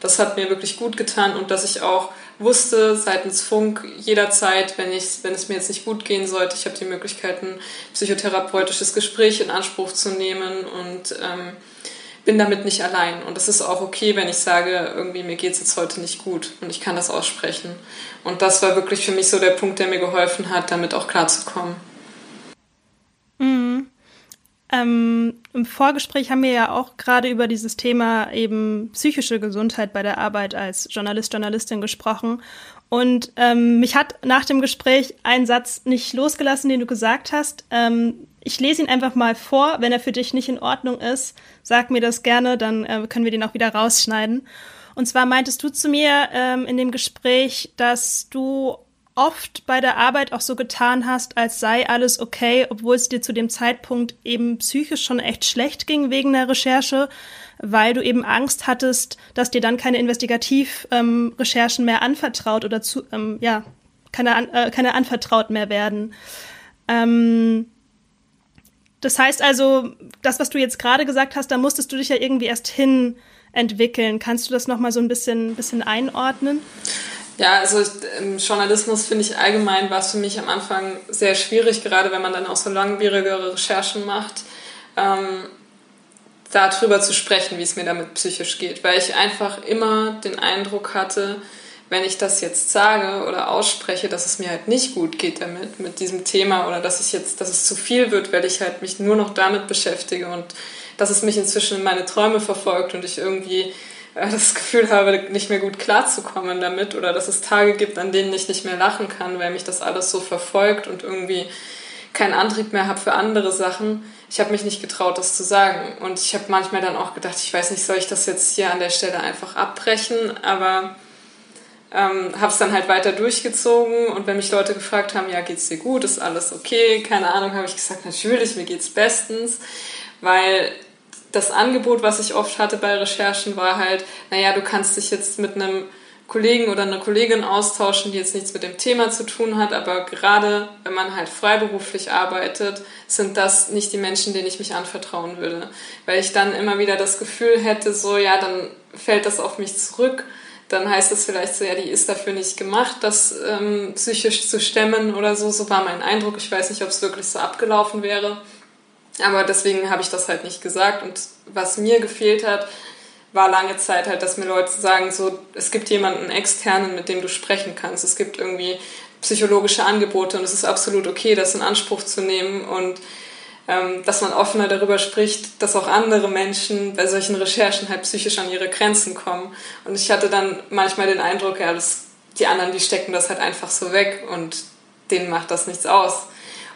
Das hat mir wirklich gut getan und dass ich auch wusste seitens Funk jederzeit, wenn, ich, wenn es mir jetzt nicht gut gehen sollte, ich habe die Möglichkeit, ein psychotherapeutisches Gespräch in Anspruch zu nehmen und ähm, bin damit nicht allein. Und es ist auch okay, wenn ich sage, irgendwie mir geht es jetzt heute nicht gut und ich kann das aussprechen. Und das war wirklich für mich so der Punkt, der mir geholfen hat, damit auch klarzukommen. Mhm. Ähm, Im Vorgespräch haben wir ja auch gerade über dieses Thema eben psychische Gesundheit bei der Arbeit als Journalist, Journalistin gesprochen. Und ähm, mich hat nach dem Gespräch ein Satz nicht losgelassen, den du gesagt hast. Ähm, ich lese ihn einfach mal vor. Wenn er für dich nicht in Ordnung ist, sag mir das gerne, dann äh, können wir den auch wieder rausschneiden. Und zwar meintest du zu mir ähm, in dem Gespräch, dass du oft bei der Arbeit auch so getan hast, als sei alles okay, obwohl es dir zu dem Zeitpunkt eben psychisch schon echt schlecht ging wegen der Recherche, weil du eben Angst hattest, dass dir dann keine Investigativrecherchen ähm, mehr anvertraut oder zu, ähm, ja, keine, äh, keine anvertraut mehr werden. Ähm, das heißt also, das, was du jetzt gerade gesagt hast, da musstest du dich ja irgendwie erst hin entwickeln. Kannst du das nochmal so ein bisschen, bisschen einordnen? Ja, also im Journalismus finde ich allgemein war es für mich am Anfang sehr schwierig, gerade wenn man dann auch so langwierigere Recherchen macht, ähm, darüber zu sprechen, wie es mir damit psychisch geht, weil ich einfach immer den Eindruck hatte, wenn ich das jetzt sage oder ausspreche, dass es mir halt nicht gut geht damit, mit diesem Thema oder dass ich jetzt, dass es zu viel wird, weil ich halt mich nur noch damit beschäftige und dass es mich inzwischen in meine Träume verfolgt und ich irgendwie äh, das Gefühl habe, nicht mehr gut klarzukommen damit oder dass es Tage gibt, an denen ich nicht mehr lachen kann, weil mich das alles so verfolgt und irgendwie keinen Antrieb mehr habe für andere Sachen. Ich habe mich nicht getraut, das zu sagen. Und ich habe manchmal dann auch gedacht, ich weiß nicht, soll ich das jetzt hier an der Stelle einfach abbrechen? Aber ähm, habe es dann halt weiter durchgezogen und wenn mich Leute gefragt haben, ja, geht's dir gut, ist alles okay, keine Ahnung, habe ich gesagt, natürlich, mir geht's bestens, weil das Angebot, was ich oft hatte bei Recherchen, war halt, naja, du kannst dich jetzt mit einem Kollegen oder einer Kollegin austauschen, die jetzt nichts mit dem Thema zu tun hat, aber gerade wenn man halt freiberuflich arbeitet, sind das nicht die Menschen, denen ich mich anvertrauen würde, weil ich dann immer wieder das Gefühl hätte, so ja, dann fällt das auf mich zurück dann heißt das vielleicht so, ja, die ist dafür nicht gemacht, das ähm, psychisch zu stemmen oder so. So war mein Eindruck. Ich weiß nicht, ob es wirklich so abgelaufen wäre. Aber deswegen habe ich das halt nicht gesagt. Und was mir gefehlt hat, war lange Zeit halt, dass mir Leute sagen, so, es gibt jemanden externen, mit dem du sprechen kannst. Es gibt irgendwie psychologische Angebote und es ist absolut okay, das in Anspruch zu nehmen und dass man offener darüber spricht, dass auch andere Menschen bei solchen Recherchen halt psychisch an ihre Grenzen kommen. Und ich hatte dann manchmal den Eindruck, ja, das, die anderen, die stecken das halt einfach so weg und denen macht das nichts aus.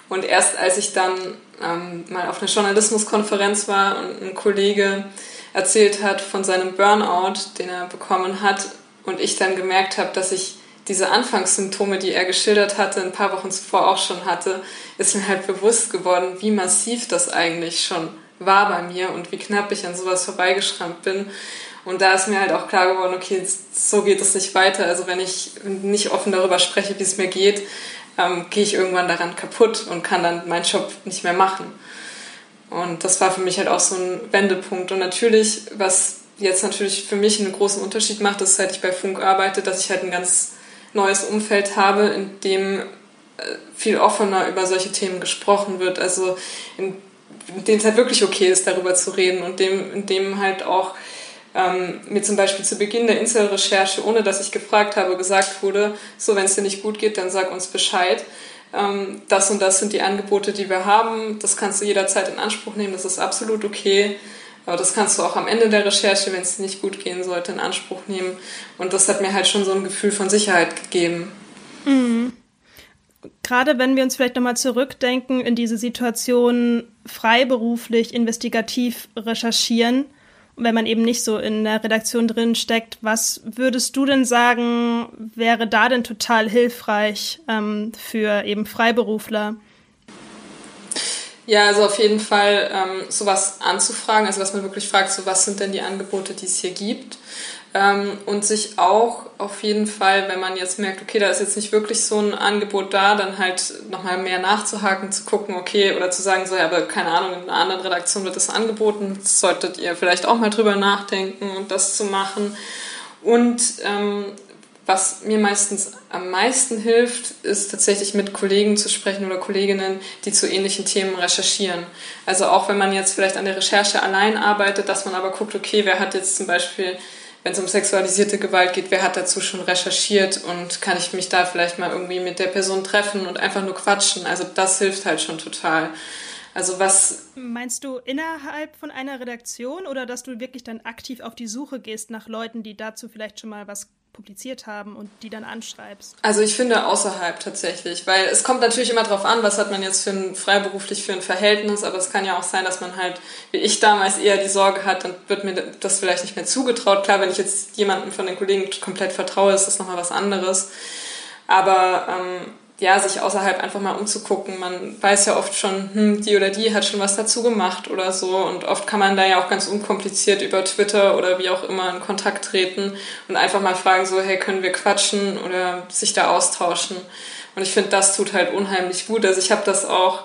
Und erst als ich dann ähm, mal auf einer Journalismuskonferenz war und ein Kollege erzählt hat von seinem Burnout, den er bekommen hat, und ich dann gemerkt habe, dass ich diese Anfangssymptome, die er geschildert hatte, ein paar Wochen zuvor auch schon hatte, ist mir halt bewusst geworden, wie massiv das eigentlich schon war bei mir und wie knapp ich an sowas vorbeigeschrammt bin. Und da ist mir halt auch klar geworden, okay, so geht es nicht weiter. Also wenn ich nicht offen darüber spreche, wie es mir geht, ähm, gehe ich irgendwann daran kaputt und kann dann meinen Job nicht mehr machen. Und das war für mich halt auch so ein Wendepunkt. Und natürlich, was jetzt natürlich für mich einen großen Unterschied macht, ist, seit ich bei Funk arbeite, dass ich halt ein ganz neues Umfeld habe, in dem äh, viel offener über solche Themen gesprochen wird. Also in, in dem es halt wirklich okay ist, darüber zu reden und dem, in dem halt auch ähm, mir zum Beispiel zu Beginn der Inselrecherche, ohne dass ich gefragt habe, gesagt wurde, so wenn es dir nicht gut geht, dann sag uns Bescheid. Ähm, das und das sind die Angebote, die wir haben. Das kannst du jederzeit in Anspruch nehmen. Das ist absolut okay. Aber das kannst du auch am Ende der Recherche, wenn es nicht gut gehen sollte, in Anspruch nehmen. Und das hat mir halt schon so ein Gefühl von Sicherheit gegeben. Mhm. Gerade wenn wir uns vielleicht nochmal zurückdenken in diese Situation, freiberuflich, investigativ recherchieren, wenn man eben nicht so in der Redaktion drin steckt, was würdest du denn sagen, wäre da denn total hilfreich ähm, für eben Freiberufler? Ja, also auf jeden Fall ähm, sowas anzufragen, also dass man wirklich fragt, so was sind denn die Angebote, die es hier gibt. Ähm, und sich auch auf jeden Fall, wenn man jetzt merkt, okay, da ist jetzt nicht wirklich so ein Angebot da, dann halt nochmal mehr nachzuhaken, zu gucken, okay, oder zu sagen, so, ja, aber keine Ahnung, in einer anderen Redaktion wird das angeboten, solltet ihr vielleicht auch mal drüber nachdenken und das zu machen. Und ähm, was mir meistens am meisten hilft, ist tatsächlich mit Kollegen zu sprechen oder Kolleginnen, die zu ähnlichen Themen recherchieren. Also auch wenn man jetzt vielleicht an der Recherche allein arbeitet, dass man aber guckt, okay, wer hat jetzt zum Beispiel, wenn es um sexualisierte Gewalt geht, wer hat dazu schon recherchiert und kann ich mich da vielleicht mal irgendwie mit der Person treffen und einfach nur quatschen. Also das hilft halt schon total. Also was. Meinst du innerhalb von einer Redaktion oder dass du wirklich dann aktiv auf die Suche gehst nach Leuten, die dazu vielleicht schon mal was publiziert haben und die dann anschreibst? Also ich finde außerhalb tatsächlich, weil es kommt natürlich immer darauf an, was hat man jetzt für ein freiberuflich für ein Verhältnis, aber es kann ja auch sein, dass man halt, wie ich damals eher die Sorge hat, dann wird mir das vielleicht nicht mehr zugetraut. Klar, wenn ich jetzt jemanden von den Kollegen komplett vertraue, ist das nochmal was anderes. Aber ähm, ja, sich außerhalb einfach mal umzugucken. Man weiß ja oft schon, hm, die oder die hat schon was dazu gemacht oder so. Und oft kann man da ja auch ganz unkompliziert über Twitter oder wie auch immer in Kontakt treten und einfach mal fragen, so, hey, können wir quatschen oder sich da austauschen. Und ich finde, das tut halt unheimlich gut. Also ich habe das auch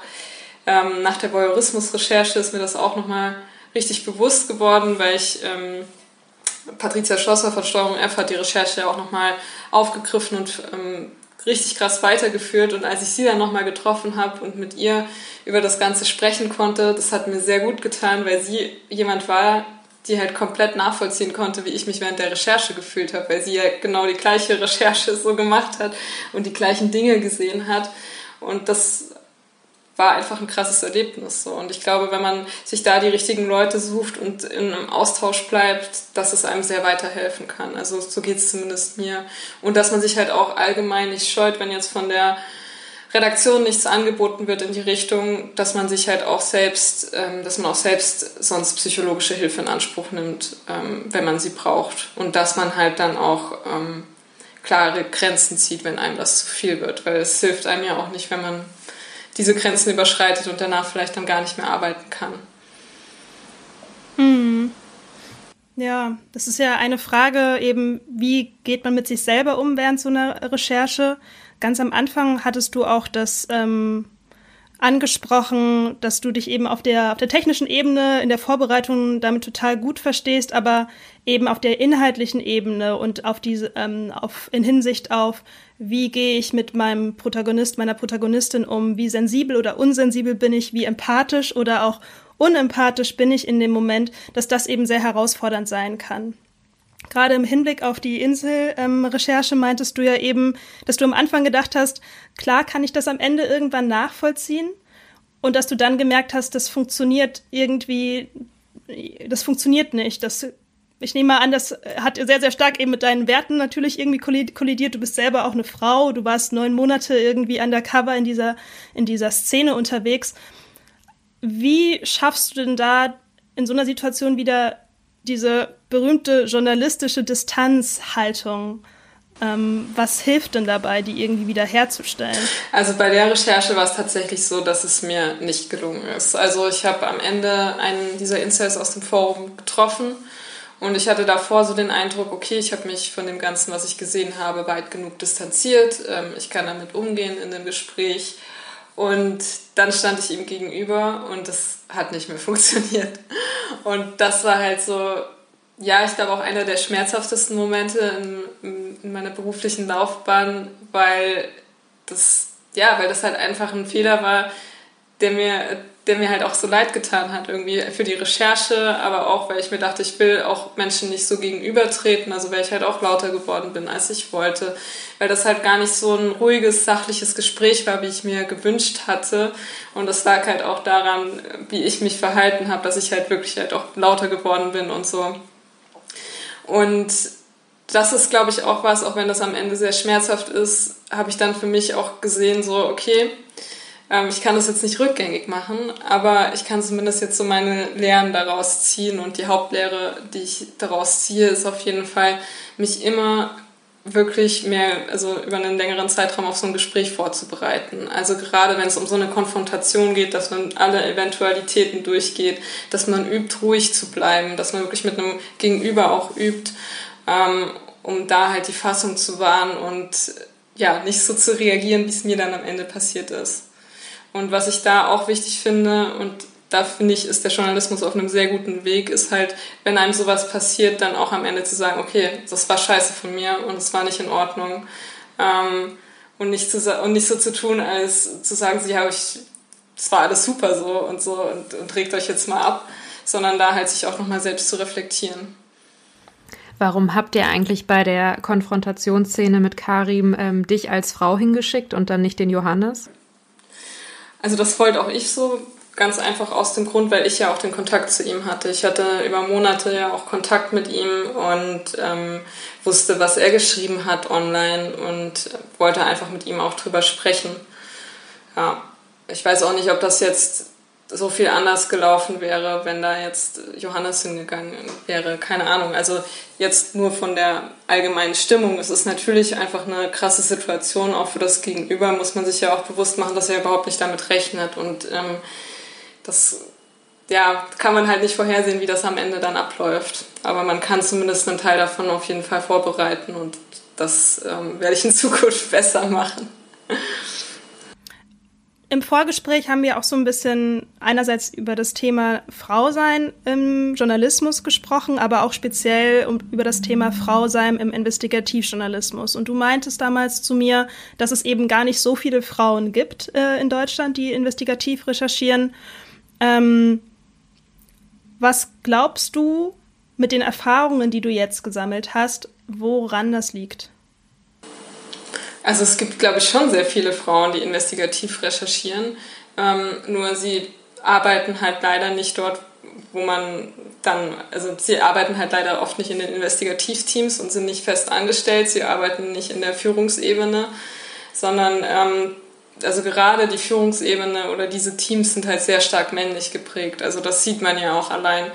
ähm, nach der Voyeurismus-Recherche ist mir das auch nochmal richtig bewusst geworden, weil ich ähm, Patricia Schlosser von Steuerung F hat die Recherche ja auch nochmal aufgegriffen und ähm, richtig krass weitergeführt. Und als ich sie dann nochmal getroffen habe und mit ihr über das Ganze sprechen konnte, das hat mir sehr gut getan, weil sie jemand war, die halt komplett nachvollziehen konnte, wie ich mich während der Recherche gefühlt habe, weil sie ja genau die gleiche Recherche so gemacht hat und die gleichen Dinge gesehen hat. Und das war einfach ein krasses Erlebnis. So. Und ich glaube, wenn man sich da die richtigen Leute sucht und in einem Austausch bleibt, dass es einem sehr weiterhelfen kann. Also so geht es zumindest mir. Und dass man sich halt auch allgemein nicht scheut, wenn jetzt von der Redaktion nichts angeboten wird in die Richtung, dass man sich halt auch selbst, ähm, dass man auch selbst sonst psychologische Hilfe in Anspruch nimmt, ähm, wenn man sie braucht. Und dass man halt dann auch ähm, klare Grenzen zieht, wenn einem das zu viel wird. Weil es hilft einem ja auch nicht, wenn man diese Grenzen überschreitet und danach vielleicht dann gar nicht mehr arbeiten kann. Hm. Ja, das ist ja eine Frage eben, wie geht man mit sich selber um während so einer Recherche? Ganz am Anfang hattest du auch das ähm, angesprochen, dass du dich eben auf der, auf der technischen Ebene in der Vorbereitung damit total gut verstehst, aber eben auf der inhaltlichen Ebene und auf diese, ähm, auf, in Hinsicht auf, wie gehe ich mit meinem Protagonist, meiner Protagonistin um, wie sensibel oder unsensibel bin ich, wie empathisch oder auch unempathisch bin ich in dem Moment, dass das eben sehr herausfordernd sein kann. Gerade im Hinblick auf die Insel-Recherche ähm, meintest du ja eben, dass du am Anfang gedacht hast, klar kann ich das am Ende irgendwann nachvollziehen und dass du dann gemerkt hast, das funktioniert irgendwie, das funktioniert nicht, das ich nehme mal an, das hat sehr, sehr stark eben mit deinen Werten natürlich irgendwie kollidiert. Du bist selber auch eine Frau, du warst neun Monate irgendwie undercover in dieser, in dieser Szene unterwegs. Wie schaffst du denn da in so einer Situation wieder diese berühmte journalistische Distanzhaltung? Ähm, was hilft denn dabei, die irgendwie wieder herzustellen? Also bei der Recherche war es tatsächlich so, dass es mir nicht gelungen ist. Also ich habe am Ende einen dieser Incels aus dem Forum getroffen und ich hatte davor so den Eindruck, okay, ich habe mich von dem Ganzen, was ich gesehen habe, weit genug distanziert. Ähm, ich kann damit umgehen in dem Gespräch. Und dann stand ich ihm gegenüber und das hat nicht mehr *laughs* funktioniert. Und das war halt so, ja, ich glaube auch einer der schmerzhaftesten Momente in, in meiner beruflichen Laufbahn, weil das, ja, weil das halt einfach ein Fehler war, der mir der mir halt auch so leid getan hat, irgendwie für die Recherche, aber auch, weil ich mir dachte, ich will auch Menschen nicht so gegenübertreten, also weil ich halt auch lauter geworden bin, als ich wollte, weil das halt gar nicht so ein ruhiges, sachliches Gespräch war, wie ich mir gewünscht hatte. Und das lag halt auch daran, wie ich mich verhalten habe, dass ich halt wirklich halt auch lauter geworden bin und so. Und das ist, glaube ich, auch was, auch wenn das am Ende sehr schmerzhaft ist, habe ich dann für mich auch gesehen, so, okay, ähm, ich kann das jetzt nicht rückgängig machen, aber ich kann zumindest jetzt so meine Lehren daraus ziehen und die Hauptlehre, die ich daraus ziehe, ist auf jeden Fall, mich immer wirklich mehr, also über einen längeren Zeitraum auf so ein Gespräch vorzubereiten. Also gerade wenn es um so eine Konfrontation geht, dass man alle Eventualitäten durchgeht, dass man übt, ruhig zu bleiben, dass man wirklich mit einem Gegenüber auch übt, ähm, um da halt die Fassung zu wahren und ja, nicht so zu reagieren, wie es mir dann am Ende passiert ist. Und was ich da auch wichtig finde und da finde ich, ist der Journalismus auf einem sehr guten Weg, ist halt, wenn einem sowas passiert, dann auch am Ende zu sagen, okay, das war scheiße von mir und es war nicht in Ordnung. Ähm, und, nicht zu, und nicht so zu tun, als zu sagen, ja, ich, es war alles super so und so und, und regt euch jetzt mal ab, sondern da halt sich auch nochmal selbst zu reflektieren. Warum habt ihr eigentlich bei der Konfrontationsszene mit Karim ähm, dich als Frau hingeschickt und dann nicht den Johannes? Also das wollte auch ich so, ganz einfach aus dem Grund, weil ich ja auch den Kontakt zu ihm hatte. Ich hatte über Monate ja auch Kontakt mit ihm und ähm, wusste, was er geschrieben hat online und wollte einfach mit ihm auch drüber sprechen. Ja, ich weiß auch nicht, ob das jetzt so viel anders gelaufen wäre, wenn da jetzt Johannes hingegangen wäre. Keine Ahnung. Also jetzt nur von der allgemeinen Stimmung. Es ist natürlich einfach eine krasse Situation. Auch für das Gegenüber muss man sich ja auch bewusst machen, dass er überhaupt nicht damit rechnet. Und ähm, das ja, kann man halt nicht vorhersehen, wie das am Ende dann abläuft. Aber man kann zumindest einen Teil davon auf jeden Fall vorbereiten und das ähm, werde ich in Zukunft *laughs* besser machen. Im Vorgespräch haben wir auch so ein bisschen einerseits über das Thema Frau sein im Journalismus gesprochen, aber auch speziell über das Thema Frau sein im Investigativjournalismus. Und du meintest damals zu mir, dass es eben gar nicht so viele Frauen gibt äh, in Deutschland, die investigativ recherchieren. Ähm, was glaubst du mit den Erfahrungen, die du jetzt gesammelt hast, woran das liegt? Also es gibt, glaube ich, schon sehr viele Frauen, die investigativ recherchieren. Ähm, nur sie arbeiten halt leider nicht dort, wo man dann, also sie arbeiten halt leider oft nicht in den Investigativteams und sind nicht fest angestellt. Sie arbeiten nicht in der Führungsebene, sondern ähm, also gerade die Führungsebene oder diese Teams sind halt sehr stark männlich geprägt. Also das sieht man ja auch allein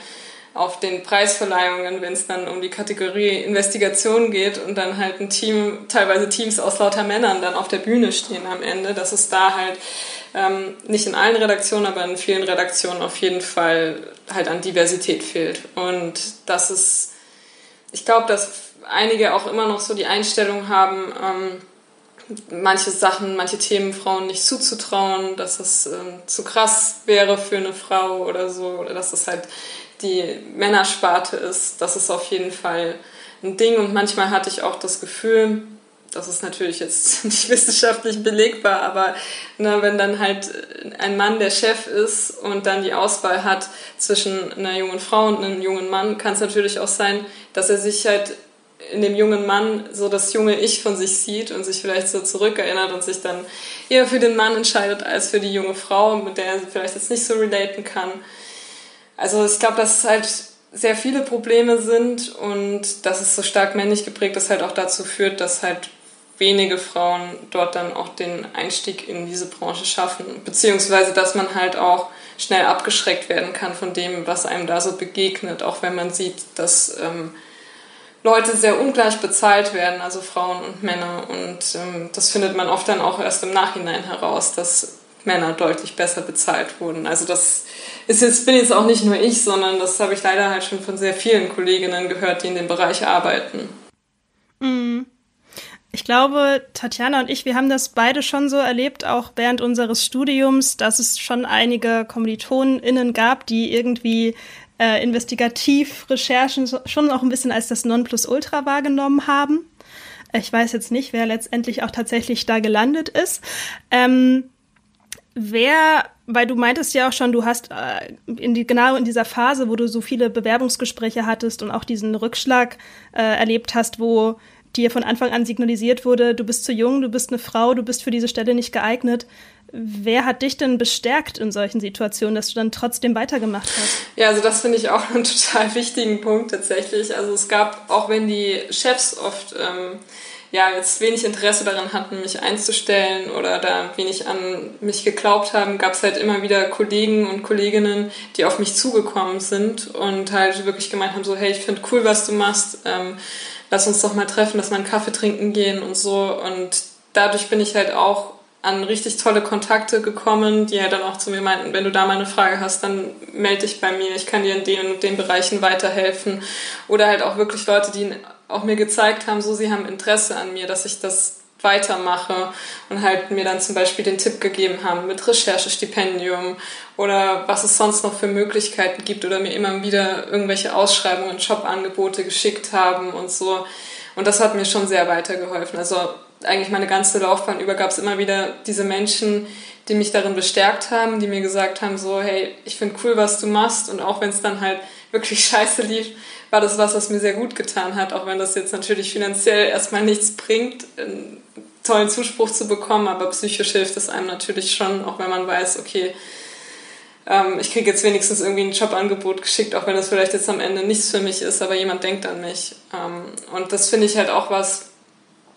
auf den Preisverleihungen, wenn es dann um die Kategorie Investigation geht und dann halt ein Team, teilweise Teams aus lauter Männern dann auf der Bühne stehen am Ende, dass es da halt ähm, nicht in allen Redaktionen, aber in vielen Redaktionen auf jeden Fall halt an Diversität fehlt. Und das ist, ich glaube, dass einige auch immer noch so die Einstellung haben, ähm, manche Sachen, manche Themen Frauen nicht zuzutrauen, dass es ähm, zu krass wäre für eine Frau oder so, oder dass es halt die Männersparte ist, das ist auf jeden Fall ein Ding. Und manchmal hatte ich auch das Gefühl, das ist natürlich jetzt *laughs* nicht wissenschaftlich belegbar, aber ne, wenn dann halt ein Mann der Chef ist und dann die Auswahl hat zwischen einer jungen Frau und einem jungen Mann, kann es natürlich auch sein, dass er sich halt in dem jungen Mann so das junge Ich von sich sieht und sich vielleicht so zurückerinnert und sich dann eher für den Mann entscheidet als für die junge Frau, mit der er vielleicht jetzt nicht so relaten kann. Also ich glaube, dass es halt sehr viele Probleme sind und dass es so stark männlich geprägt ist, halt auch dazu führt, dass halt wenige Frauen dort dann auch den Einstieg in diese Branche schaffen, beziehungsweise dass man halt auch schnell abgeschreckt werden kann von dem, was einem da so begegnet, auch wenn man sieht, dass ähm, Leute sehr ungleich bezahlt werden, also Frauen und Männer. Und ähm, das findet man oft dann auch erst im Nachhinein heraus, dass Männer deutlich besser bezahlt wurden. Also das ist jetzt, bin jetzt auch nicht nur ich, sondern das habe ich leider halt schon von sehr vielen Kolleginnen gehört, die in dem Bereich arbeiten. Mhm. Ich glaube, Tatjana und ich, wir haben das beide schon so erlebt, auch während unseres Studiums, dass es schon einige KommilitonInnen gab, die irgendwie äh, Investigativrecherchen schon auch ein bisschen als das Nonplusultra wahrgenommen haben. Ich weiß jetzt nicht, wer letztendlich auch tatsächlich da gelandet ist. Ähm, wer weil du meintest ja auch schon, du hast äh, in die, genau in dieser Phase, wo du so viele Bewerbungsgespräche hattest und auch diesen Rückschlag äh, erlebt hast, wo dir von Anfang an signalisiert wurde, du bist zu jung, du bist eine Frau, du bist für diese Stelle nicht geeignet. Wer hat dich denn bestärkt in solchen Situationen, dass du dann trotzdem weitergemacht hast? Ja, also das finde ich auch einen *laughs* total wichtigen Punkt tatsächlich. Also es gab, auch wenn die Chefs oft ähm, ja, jetzt wenig Interesse daran hatten, mich einzustellen oder da wenig an mich geglaubt haben, gab es halt immer wieder Kollegen und Kolleginnen, die auf mich zugekommen sind und halt wirklich gemeint haben, so, hey, ich finde cool, was du machst, ähm, lass uns doch mal treffen, dass wir einen Kaffee trinken gehen und so. Und dadurch bin ich halt auch an richtig tolle Kontakte gekommen, die ja dann auch zu mir meinten, wenn du da mal eine Frage hast, dann melde dich bei mir, ich kann dir in den den Bereichen weiterhelfen. Oder halt auch wirklich Leute, die auch mir gezeigt haben, so sie haben Interesse an mir, dass ich das weitermache und halt mir dann zum Beispiel den Tipp gegeben haben mit Recherchestipendium oder was es sonst noch für Möglichkeiten gibt oder mir immer wieder irgendwelche Ausschreibungen, Jobangebote geschickt haben und so. Und das hat mir schon sehr weitergeholfen. Also eigentlich meine ganze Laufbahn über gab es immer wieder diese Menschen, die mich darin bestärkt haben, die mir gesagt haben, so, hey, ich finde cool, was du machst. Und auch wenn es dann halt wirklich *laughs* scheiße lief, war das was, was mir sehr gut getan hat, auch wenn das jetzt natürlich finanziell erstmal nichts bringt, einen tollen Zuspruch zu bekommen, aber psychisch hilft es einem natürlich schon, auch wenn man weiß, okay, ähm, ich kriege jetzt wenigstens irgendwie ein Jobangebot geschickt, auch wenn das vielleicht jetzt am Ende nichts für mich ist, aber jemand denkt an mich. Ähm, und das finde ich halt auch was,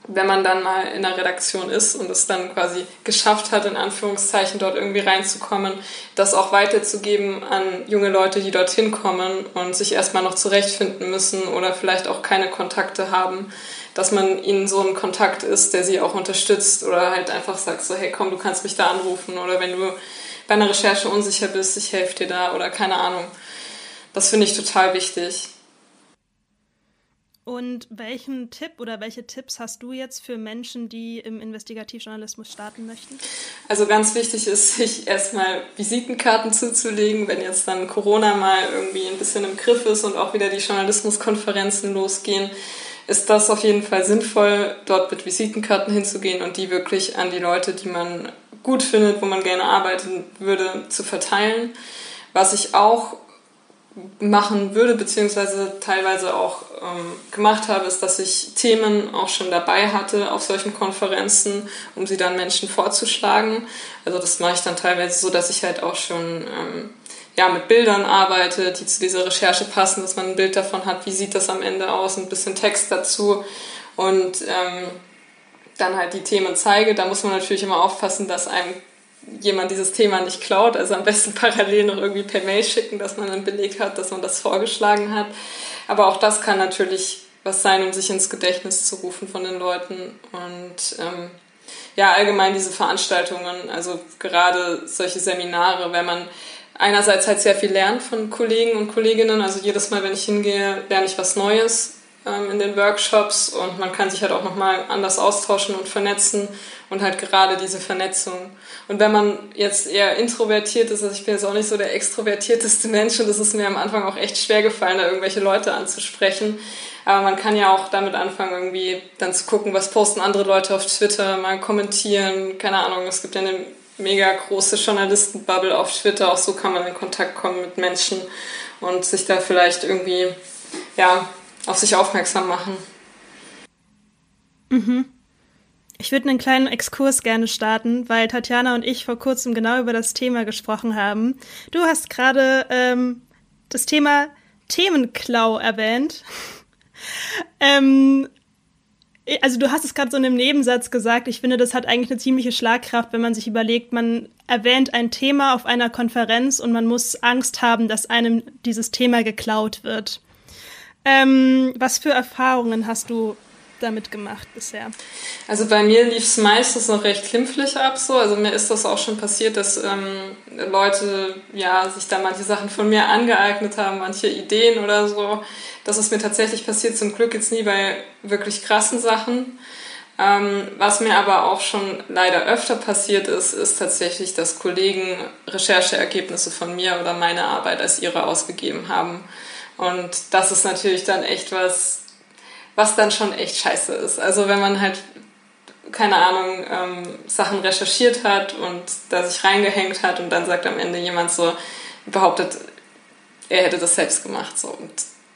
wenn man dann mal in der Redaktion ist und es dann quasi geschafft hat, in Anführungszeichen dort irgendwie reinzukommen, das auch weiterzugeben an junge Leute, die dorthin kommen und sich erstmal noch zurechtfinden müssen oder vielleicht auch keine Kontakte haben, dass man ihnen so ein Kontakt ist, der sie auch unterstützt oder halt einfach sagt so, hey komm, du kannst mich da anrufen oder wenn du bei einer Recherche unsicher bist, ich helfe dir da oder keine Ahnung. Das finde ich total wichtig. Und welchen Tipp oder welche Tipps hast du jetzt für Menschen, die im Investigativjournalismus starten möchten? Also ganz wichtig ist, sich erstmal Visitenkarten zuzulegen, wenn jetzt dann Corona mal irgendwie ein bisschen im Griff ist und auch wieder die Journalismuskonferenzen losgehen, ist das auf jeden Fall sinnvoll, dort mit Visitenkarten hinzugehen und die wirklich an die Leute, die man gut findet, wo man gerne arbeiten würde, zu verteilen. Was ich auch machen würde, beziehungsweise teilweise auch ähm, gemacht habe, ist, dass ich Themen auch schon dabei hatte auf solchen Konferenzen, um sie dann Menschen vorzuschlagen. Also das mache ich dann teilweise so, dass ich halt auch schon ähm, ja, mit Bildern arbeite, die zu dieser Recherche passen, dass man ein Bild davon hat, wie sieht das am Ende aus, ein bisschen Text dazu und ähm, dann halt die Themen zeige. Da muss man natürlich immer aufpassen, dass einem jemand dieses Thema nicht klaut. Also am besten *laughs* parallel noch irgendwie per Mail schicken, dass man einen Beleg hat, dass man das vorgeschlagen hat. Aber auch das kann natürlich was sein, um sich ins Gedächtnis zu rufen von den Leuten. Und ähm, ja, allgemein diese Veranstaltungen, also gerade solche Seminare, wenn man einerseits halt sehr viel lernt von Kollegen und Kolleginnen. Also jedes Mal, wenn ich hingehe, lerne ich was Neues ähm, in den Workshops und man kann sich halt auch nochmal anders austauschen und vernetzen und halt gerade diese Vernetzung. Und wenn man jetzt eher introvertiert ist, also ich bin jetzt auch nicht so der extrovertierteste Mensch und es ist mir am Anfang auch echt schwer gefallen, da irgendwelche Leute anzusprechen. Aber man kann ja auch damit anfangen, irgendwie dann zu gucken, was posten andere Leute auf Twitter, mal kommentieren, keine Ahnung, es gibt ja eine mega große Journalistenbubble auf Twitter, auch so kann man in Kontakt kommen mit Menschen und sich da vielleicht irgendwie, ja, auf sich aufmerksam machen. Mhm. Ich würde einen kleinen Exkurs gerne starten, weil Tatjana und ich vor kurzem genau über das Thema gesprochen haben. Du hast gerade ähm, das Thema Themenklau erwähnt. *laughs* ähm, also du hast es gerade so in einem Nebensatz gesagt. Ich finde, das hat eigentlich eine ziemliche Schlagkraft, wenn man sich überlegt, man erwähnt ein Thema auf einer Konferenz und man muss Angst haben, dass einem dieses Thema geklaut wird. Ähm, was für Erfahrungen hast du damit gemacht bisher? Also bei mir lief es meistens noch recht klimpflich ab so. Also mir ist das auch schon passiert, dass ähm, Leute ja sich da manche Sachen von mir angeeignet haben, manche Ideen oder so. Das ist mir tatsächlich passiert, zum Glück jetzt nie bei wirklich krassen Sachen. Ähm, was mir aber auch schon leider öfter passiert ist, ist tatsächlich, dass Kollegen Rechercheergebnisse von mir oder meine Arbeit als ihre ausgegeben haben. Und das ist natürlich dann echt was, was dann schon echt scheiße ist. Also wenn man halt, keine Ahnung, ähm, Sachen recherchiert hat und da sich reingehängt hat und dann sagt am Ende jemand so, behauptet, er hätte das selbst gemacht. So. Und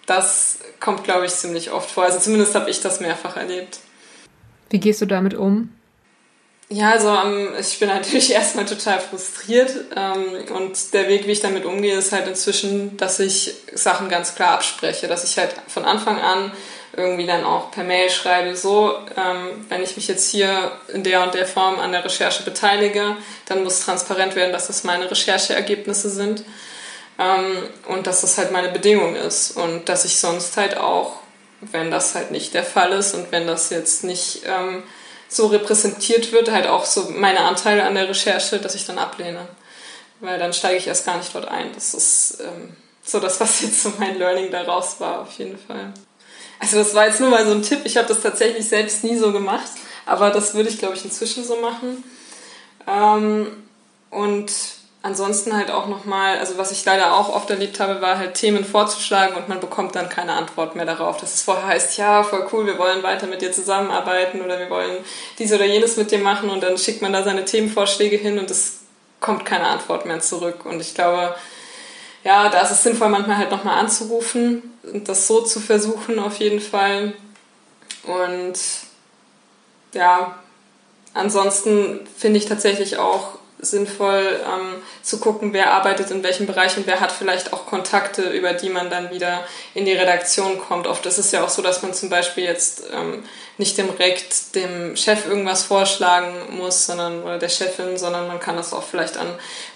das kommt, glaube ich, ziemlich oft vor. Also zumindest habe ich das mehrfach erlebt. Wie gehst du damit um? Ja, also ähm, ich bin natürlich *laughs* erstmal total frustriert ähm, und der Weg, wie ich damit umgehe, ist halt inzwischen, dass ich Sachen ganz klar abspreche, dass ich halt von Anfang an irgendwie dann auch per Mail schreibe, so, ähm, wenn ich mich jetzt hier in der und der Form an der Recherche beteilige, dann muss transparent werden, dass das meine Rechercheergebnisse sind ähm, und dass das halt meine Bedingung ist und dass ich sonst halt auch, wenn das halt nicht der Fall ist und wenn das jetzt nicht ähm, so repräsentiert wird, halt auch so meine Anteile an der Recherche, dass ich dann ablehne. Weil dann steige ich erst gar nicht dort ein. Das ist ähm, so das, was jetzt so mein Learning daraus war, auf jeden Fall. Also das war jetzt nur mal so ein Tipp. Ich habe das tatsächlich selbst nie so gemacht. Aber das würde ich, glaube ich, inzwischen so machen. Ähm, und ansonsten halt auch nochmal, also was ich leider auch oft erlebt habe, war halt Themen vorzuschlagen und man bekommt dann keine Antwort mehr darauf. Dass es vorher heißt, ja, voll cool, wir wollen weiter mit dir zusammenarbeiten oder wir wollen dies oder jenes mit dir machen und dann schickt man da seine Themenvorschläge hin und es kommt keine Antwort mehr zurück. Und ich glaube, ja, da ist es sinnvoll, manchmal halt nochmal anzurufen und das so zu versuchen auf jeden Fall. Und ja, ansonsten finde ich tatsächlich auch sinnvoll ähm, zu gucken, wer arbeitet in welchem Bereich und wer hat vielleicht auch Kontakte, über die man dann wieder in die Redaktion kommt. Oft ist es ja auch so, dass man zum Beispiel jetzt ähm, nicht direkt dem Chef irgendwas vorschlagen muss, sondern oder der Chefin, sondern man kann das auch vielleicht an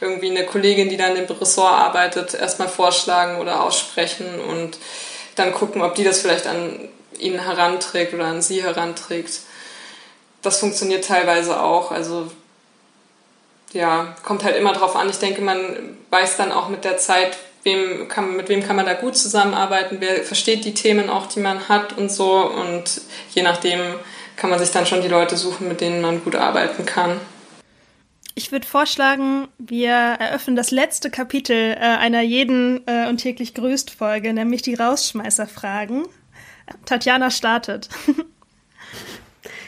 irgendwie eine Kollegin, die dann im Ressort arbeitet, erstmal vorschlagen oder aussprechen und dann gucken, ob die das vielleicht an ihn heranträgt oder an sie heranträgt. Das funktioniert teilweise auch. Also ja, kommt halt immer drauf an. Ich denke, man weiß dann auch mit der Zeit, wem kann, mit wem kann man da gut zusammenarbeiten, wer versteht die Themen auch, die man hat und so. Und je nachdem kann man sich dann schon die Leute suchen, mit denen man gut arbeiten kann. Ich würde vorschlagen, wir eröffnen das letzte Kapitel äh, einer jeden äh, und täglich grüßt Folge, nämlich die Rausschmeißerfragen. Tatjana startet. *laughs*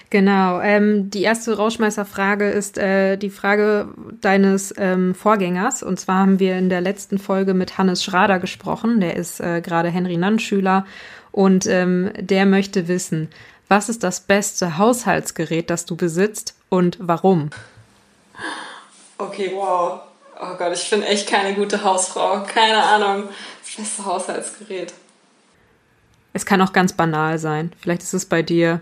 Genau. Ähm, die erste Rauschmeißerfrage ist äh, die Frage deines ähm, Vorgängers. Und zwar haben wir in der letzten Folge mit Hannes Schrader gesprochen. Der ist äh, gerade Henry Nann-Schüler. Und ähm, der möchte wissen, was ist das beste Haushaltsgerät, das du besitzt und warum? Okay, wow. Oh Gott, ich bin echt keine gute Hausfrau. Keine Ahnung. Das beste Haushaltsgerät. Es kann auch ganz banal sein. Vielleicht ist es bei dir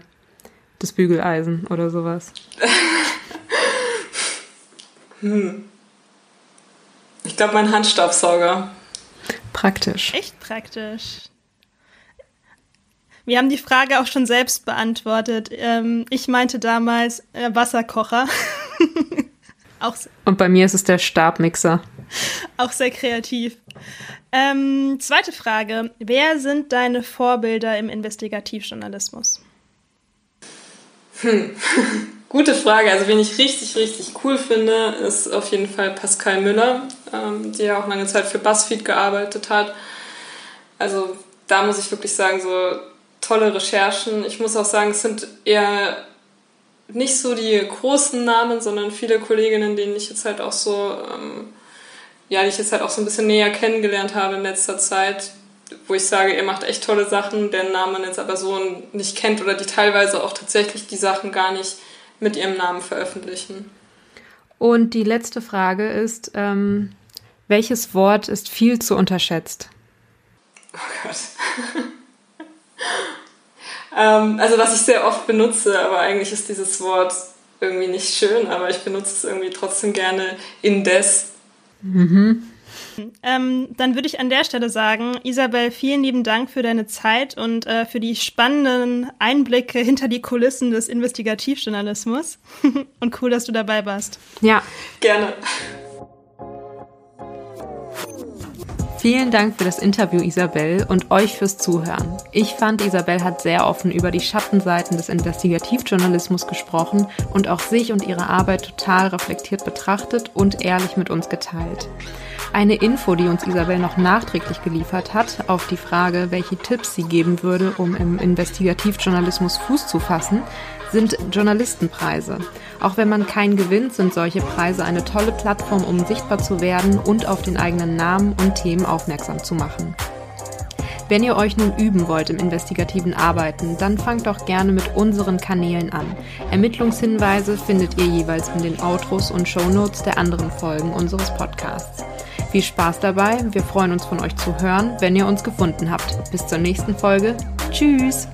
das Bügeleisen oder sowas. hm. Ich glaube, mein Handstaubsauger. Praktisch. Echt praktisch. Wir haben die Frage auch schon selbst beantwortet. Ähm, ich meinte damals äh, Wasserkocher. *laughs* auch Und bei mir ist es der Stabmixer. Auch sehr kreativ. Ähm, zweite Frage. Wer sind deine Vorbilder im Investigativjournalismus? Hm. *laughs* Gute Frage. Also, wen ich richtig, richtig cool finde, ist auf jeden Fall Pascal Müller, ähm, ja auch lange Zeit für BuzzFeed gearbeitet hat. Also, da muss ich wirklich sagen, so tolle Recherchen. Ich muss auch sagen, es sind eher nicht so die großen Namen, sondern viele Kolleginnen, denen ich jetzt halt auch so, ähm, ja, die ich jetzt halt auch so ein bisschen näher kennengelernt habe in letzter Zeit, wo ich sage, ihr macht echt tolle Sachen, deren Namen man jetzt aber so nicht kennt oder die teilweise auch tatsächlich die Sachen gar nicht mit ihrem Namen veröffentlichen. Und die letzte Frage ist, ähm, welches Wort ist viel zu unterschätzt? Oh Gott. *laughs* ähm, also was ich sehr oft benutze, aber eigentlich ist dieses Wort irgendwie nicht schön, aber ich benutze es irgendwie trotzdem gerne indes. Mhm. Ähm, dann würde ich an der Stelle sagen, Isabel, vielen lieben Dank für deine Zeit und äh, für die spannenden Einblicke hinter die Kulissen des Investigativjournalismus. *laughs* und cool, dass du dabei warst. Ja. Gerne. Vielen Dank für das Interview, Isabel, und euch fürs Zuhören. Ich fand, Isabel hat sehr offen über die Schattenseiten des Investigativjournalismus gesprochen und auch sich und ihre Arbeit total reflektiert betrachtet und ehrlich mit uns geteilt. Eine Info, die uns Isabel noch nachträglich geliefert hat, auf die Frage, welche Tipps sie geben würde, um im Investigativjournalismus Fuß zu fassen, sind Journalistenpreise. Auch wenn man keinen gewinnt, sind solche Preise eine tolle Plattform, um sichtbar zu werden und auf den eigenen Namen und Themen aufmerksam zu machen. Wenn ihr euch nun üben wollt im investigativen Arbeiten, dann fangt doch gerne mit unseren Kanälen an. Ermittlungshinweise findet ihr jeweils in den Outros und Shownotes der anderen Folgen unseres Podcasts. Viel Spaß dabei. Wir freuen uns von euch zu hören, wenn ihr uns gefunden habt. Bis zur nächsten Folge. Tschüss.